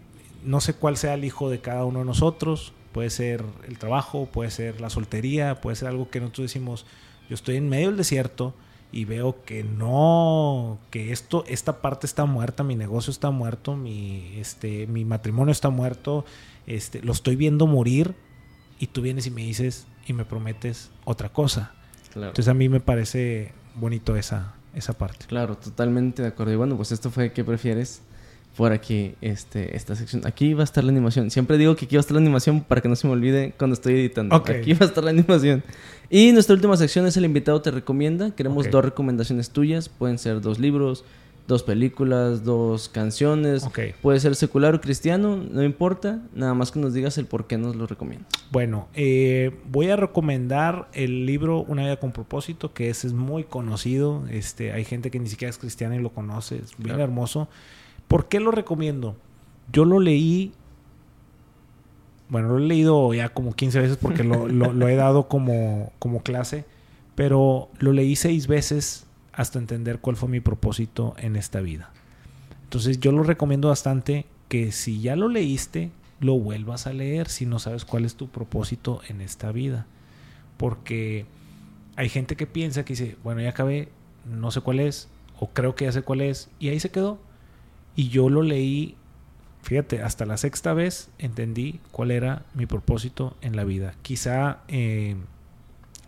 no sé cuál sea el hijo de cada uno de nosotros. Puede ser el trabajo, puede ser la soltería, puede ser algo que nosotros decimos, yo estoy en medio del desierto y veo que no, que esto, esta parte está muerta, mi negocio está muerto, mi, este, mi matrimonio está muerto, este, lo estoy viendo morir y tú vienes y me dices y me prometes otra cosa. Claro. Entonces a mí me parece bonito esa, esa parte. Claro, totalmente de acuerdo. Y bueno, pues esto fue ¿Qué prefieres? Por aquí, este, esta sección. Aquí va a estar la animación. Siempre digo que aquí va a estar la animación para que no se me olvide cuando estoy editando. Aquí va a estar la animación. Y nuestra última sección es El invitado te recomienda. Queremos dos recomendaciones tuyas. Pueden ser dos libros, dos películas, dos canciones. Puede ser secular o cristiano, no importa. Nada más que nos digas el por qué nos lo recomiendas. Bueno, eh, voy a recomendar el libro Una vida con propósito, que ese es muy conocido. Este, hay gente que ni siquiera es cristiana y lo conoce, es bien Claro. hermoso. ¿Por qué lo recomiendo? Yo lo leí, bueno, lo he leído ya como 15 veces porque lo, he dado como, como clase, pero lo leí seis veces hasta entender cuál fue mi propósito en esta vida. Entonces yo lo recomiendo bastante que si ya lo leíste, lo vuelvas a leer si no sabes cuál es tu propósito en esta vida. Porque hay gente que piensa que dice, bueno, ya acabé, no sé cuál es, o creo que ya sé cuál es, y ahí se quedó. Y yo lo leí, fíjate, hasta la sexta vez entendí cuál era mi propósito en la vida. Quizá eh,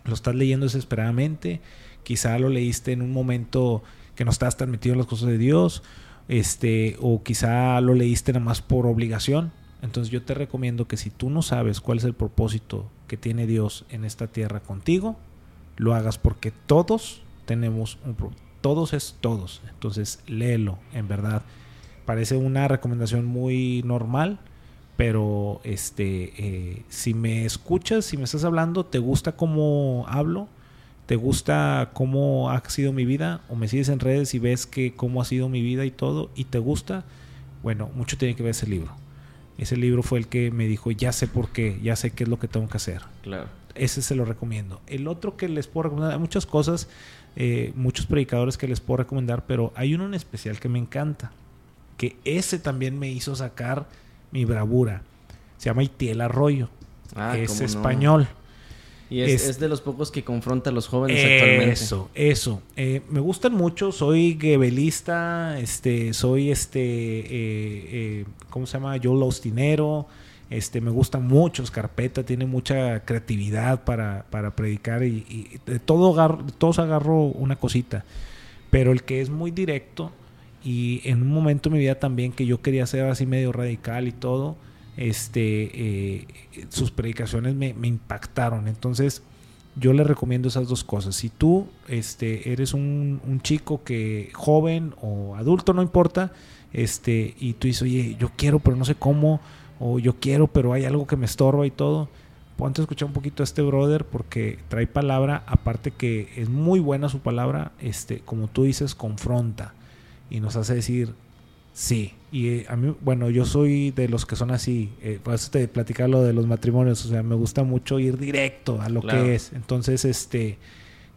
lo estás leyendo desesperadamente, quizá lo leíste en un momento que no estás tan metido en las cosas de Dios, este, o quizá lo leíste nada más por obligación. Entonces yo te recomiendo que si tú no sabes cuál es el propósito que tiene Dios en esta tierra contigo, lo hagas porque todos tenemos un pro- todos es todos. Entonces léelo, en verdad. Parece una recomendación muy normal, pero este eh, si me escuchas, si me estás hablando, te gusta cómo hablo, te gusta cómo ha sido mi vida, o me sigues en redes y ves que cómo ha sido mi vida y todo, y te gusta, bueno, mucho tiene que ver ese libro. Ese libro fue el que me dijo, ya sé por qué, ya sé qué es lo que tengo que hacer. Claro. Ese se lo recomiendo. El otro que les puedo recomendar, hay muchas cosas, eh, muchos predicadores que les puedo recomendar, pero hay uno en especial que me encanta, que ese también me hizo sacar mi bravura. Se llama Itiel Arroyo. Ah, es no. español. Y es, Es- es de los pocos que confronta a los jóvenes actualmente. Eso, eso. Eh, me gustan mucho. Soy gebelista, este, soy este, eh, eh, ¿cómo se llama? Joel Austinero. Este, me gusta mucho Scarpeta, tiene mucha creatividad para, para predicar y, y de todo agarro, de todos agarro una cosita. Pero el que es muy directo y en un momento de mi vida también que yo quería ser así medio radical y todo, este, eh, sus predicaciones me, impactaron. Entonces, yo le recomiendo esas dos cosas. Si tú este, eres un, un chico que joven o adulto, no importa, este, y tú dices, oye, yo quiero, pero no sé cómo, o yo quiero, pero hay algo que me estorba y todo, ponte a escuchar un poquito a este brother porque trae palabra, aparte que es muy buena su palabra, este, como tú dices, confronta y nos hace decir, sí. Y eh, a mí, bueno, yo soy de los que son así, eh, por eso te platicaba lo de los matrimonios, o sea, me gusta mucho ir directo a lo Claro. que es. Entonces, este,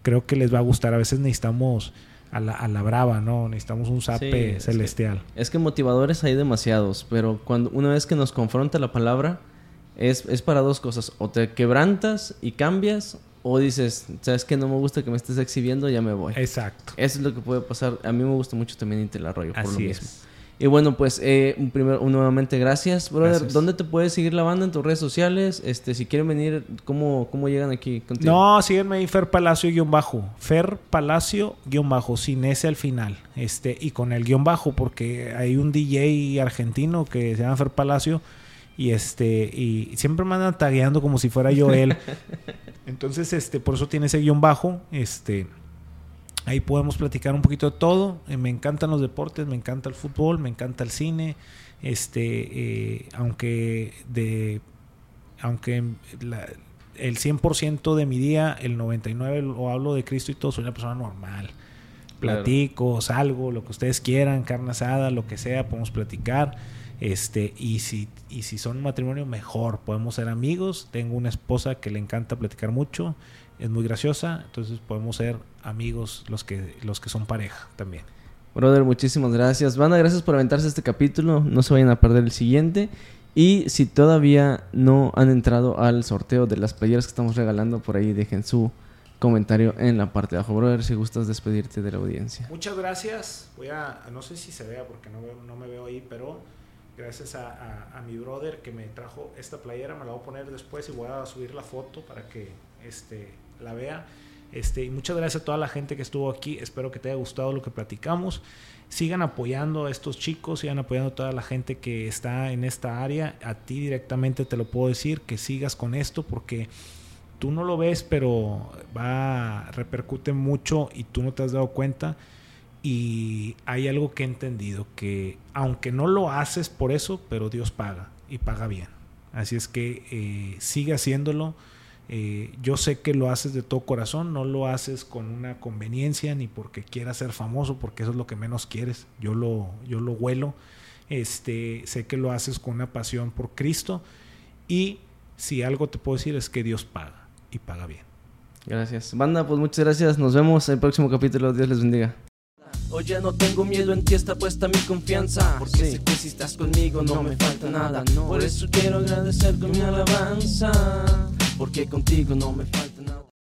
creo que les va a gustar. A veces necesitamos a la, a la brava, ¿no? Necesitamos un Sí, zape es que- celestial. Es que motivadores hay demasiados, pero cuando una vez que nos confronta la palabra, es, es para dos cosas. O te quebrantas y cambias, o dices, sabes que no me gusta que me estés exhibiendo, ya me voy. Exacto. Eso es lo que puede pasar. A mí me gusta mucho también Intel Arroyo, por lo Así mismo. es. Y bueno, pues eh, primero, nuevamente gracias, brother. ¿Dónde te puedes seguir la banda en tus redes sociales? Este, si quieren venir, ¿cómo, cómo llegan aquí contigo? No, síguenme ahí Fer Palacio guion bajo. Fer Palacio guion bajo, sin ese al final. Este, y con el guion bajo, porque hay un DJ argentino que se llama Fer Palacio. Y este, y siempre me andan tagueando como si fuera yo él. (laughs) Entonces, este, por eso tiene ese guion bajo. Este. Ahí podemos platicar un poquito de todo. Eh, me encantan los deportes, me encanta el fútbol, me encanta el cine. Este, eh, aunque de, aunque el 100% de mi día, el 99 lo hablo de Cristo y todo, soy una persona normal. Platico, salgo, lo que ustedes quieran, carne asada, lo que sea, podemos platicar. Este, y si, y si son un matrimonio, mejor. Podemos ser amigos. Tengo una esposa que le encanta platicar mucho es muy graciosa, entonces podemos ser amigos los que, los que son pareja también. Brother, muchísimas gracias. Banda, gracias por aventarse este capítulo. No se vayan a perder el siguiente. Y si todavía no han entrado al sorteo de las playeras que estamos regalando por ahí, dejen su comentario en la parte de abajo. Brother, si gustas despedirte de la audiencia. Muchas gracias. Voy a, no sé si se vea porque no, no me veo ahí, pero gracias a, mi brother que me trajo esta playera. Me la voy a poner después y voy a subir la foto para que este, la vea. Este, y muchas gracias a toda la gente que estuvo aquí. Espero que te haya gustado lo que platicamos. Sigan apoyando a estos chicos, sigan apoyando a toda la gente que está en esta área. A ti directamente te lo puedo decir, que sigas con esto porque tú no lo ves, pero va, repercute mucho y tú no te has dado cuenta. Y hay algo que he entendido, que aunque no lo haces por eso, pero Dios paga y paga bien. Así es que eh, sigue haciéndolo eh, yo sé que lo haces de todo corazón, no lo haces con una conveniencia ni porque quieras ser famoso, porque eso es lo que menos quieres. Yo lo, yo lo huelo. Este, sé que lo haces con una pasión por Cristo y si algo te puedo decir es que Dios paga y paga bien. Gracias. Banda, pues muchas gracias. Nos vemos en el próximo capítulo. Dios les bendiga. Hoy ya no tengo miedo, en ti está puesta mi confianza. Porque sé que si estás conmigo no me falta nada. Por eso quiero agradecer con mi alabanza porque contigo no me falta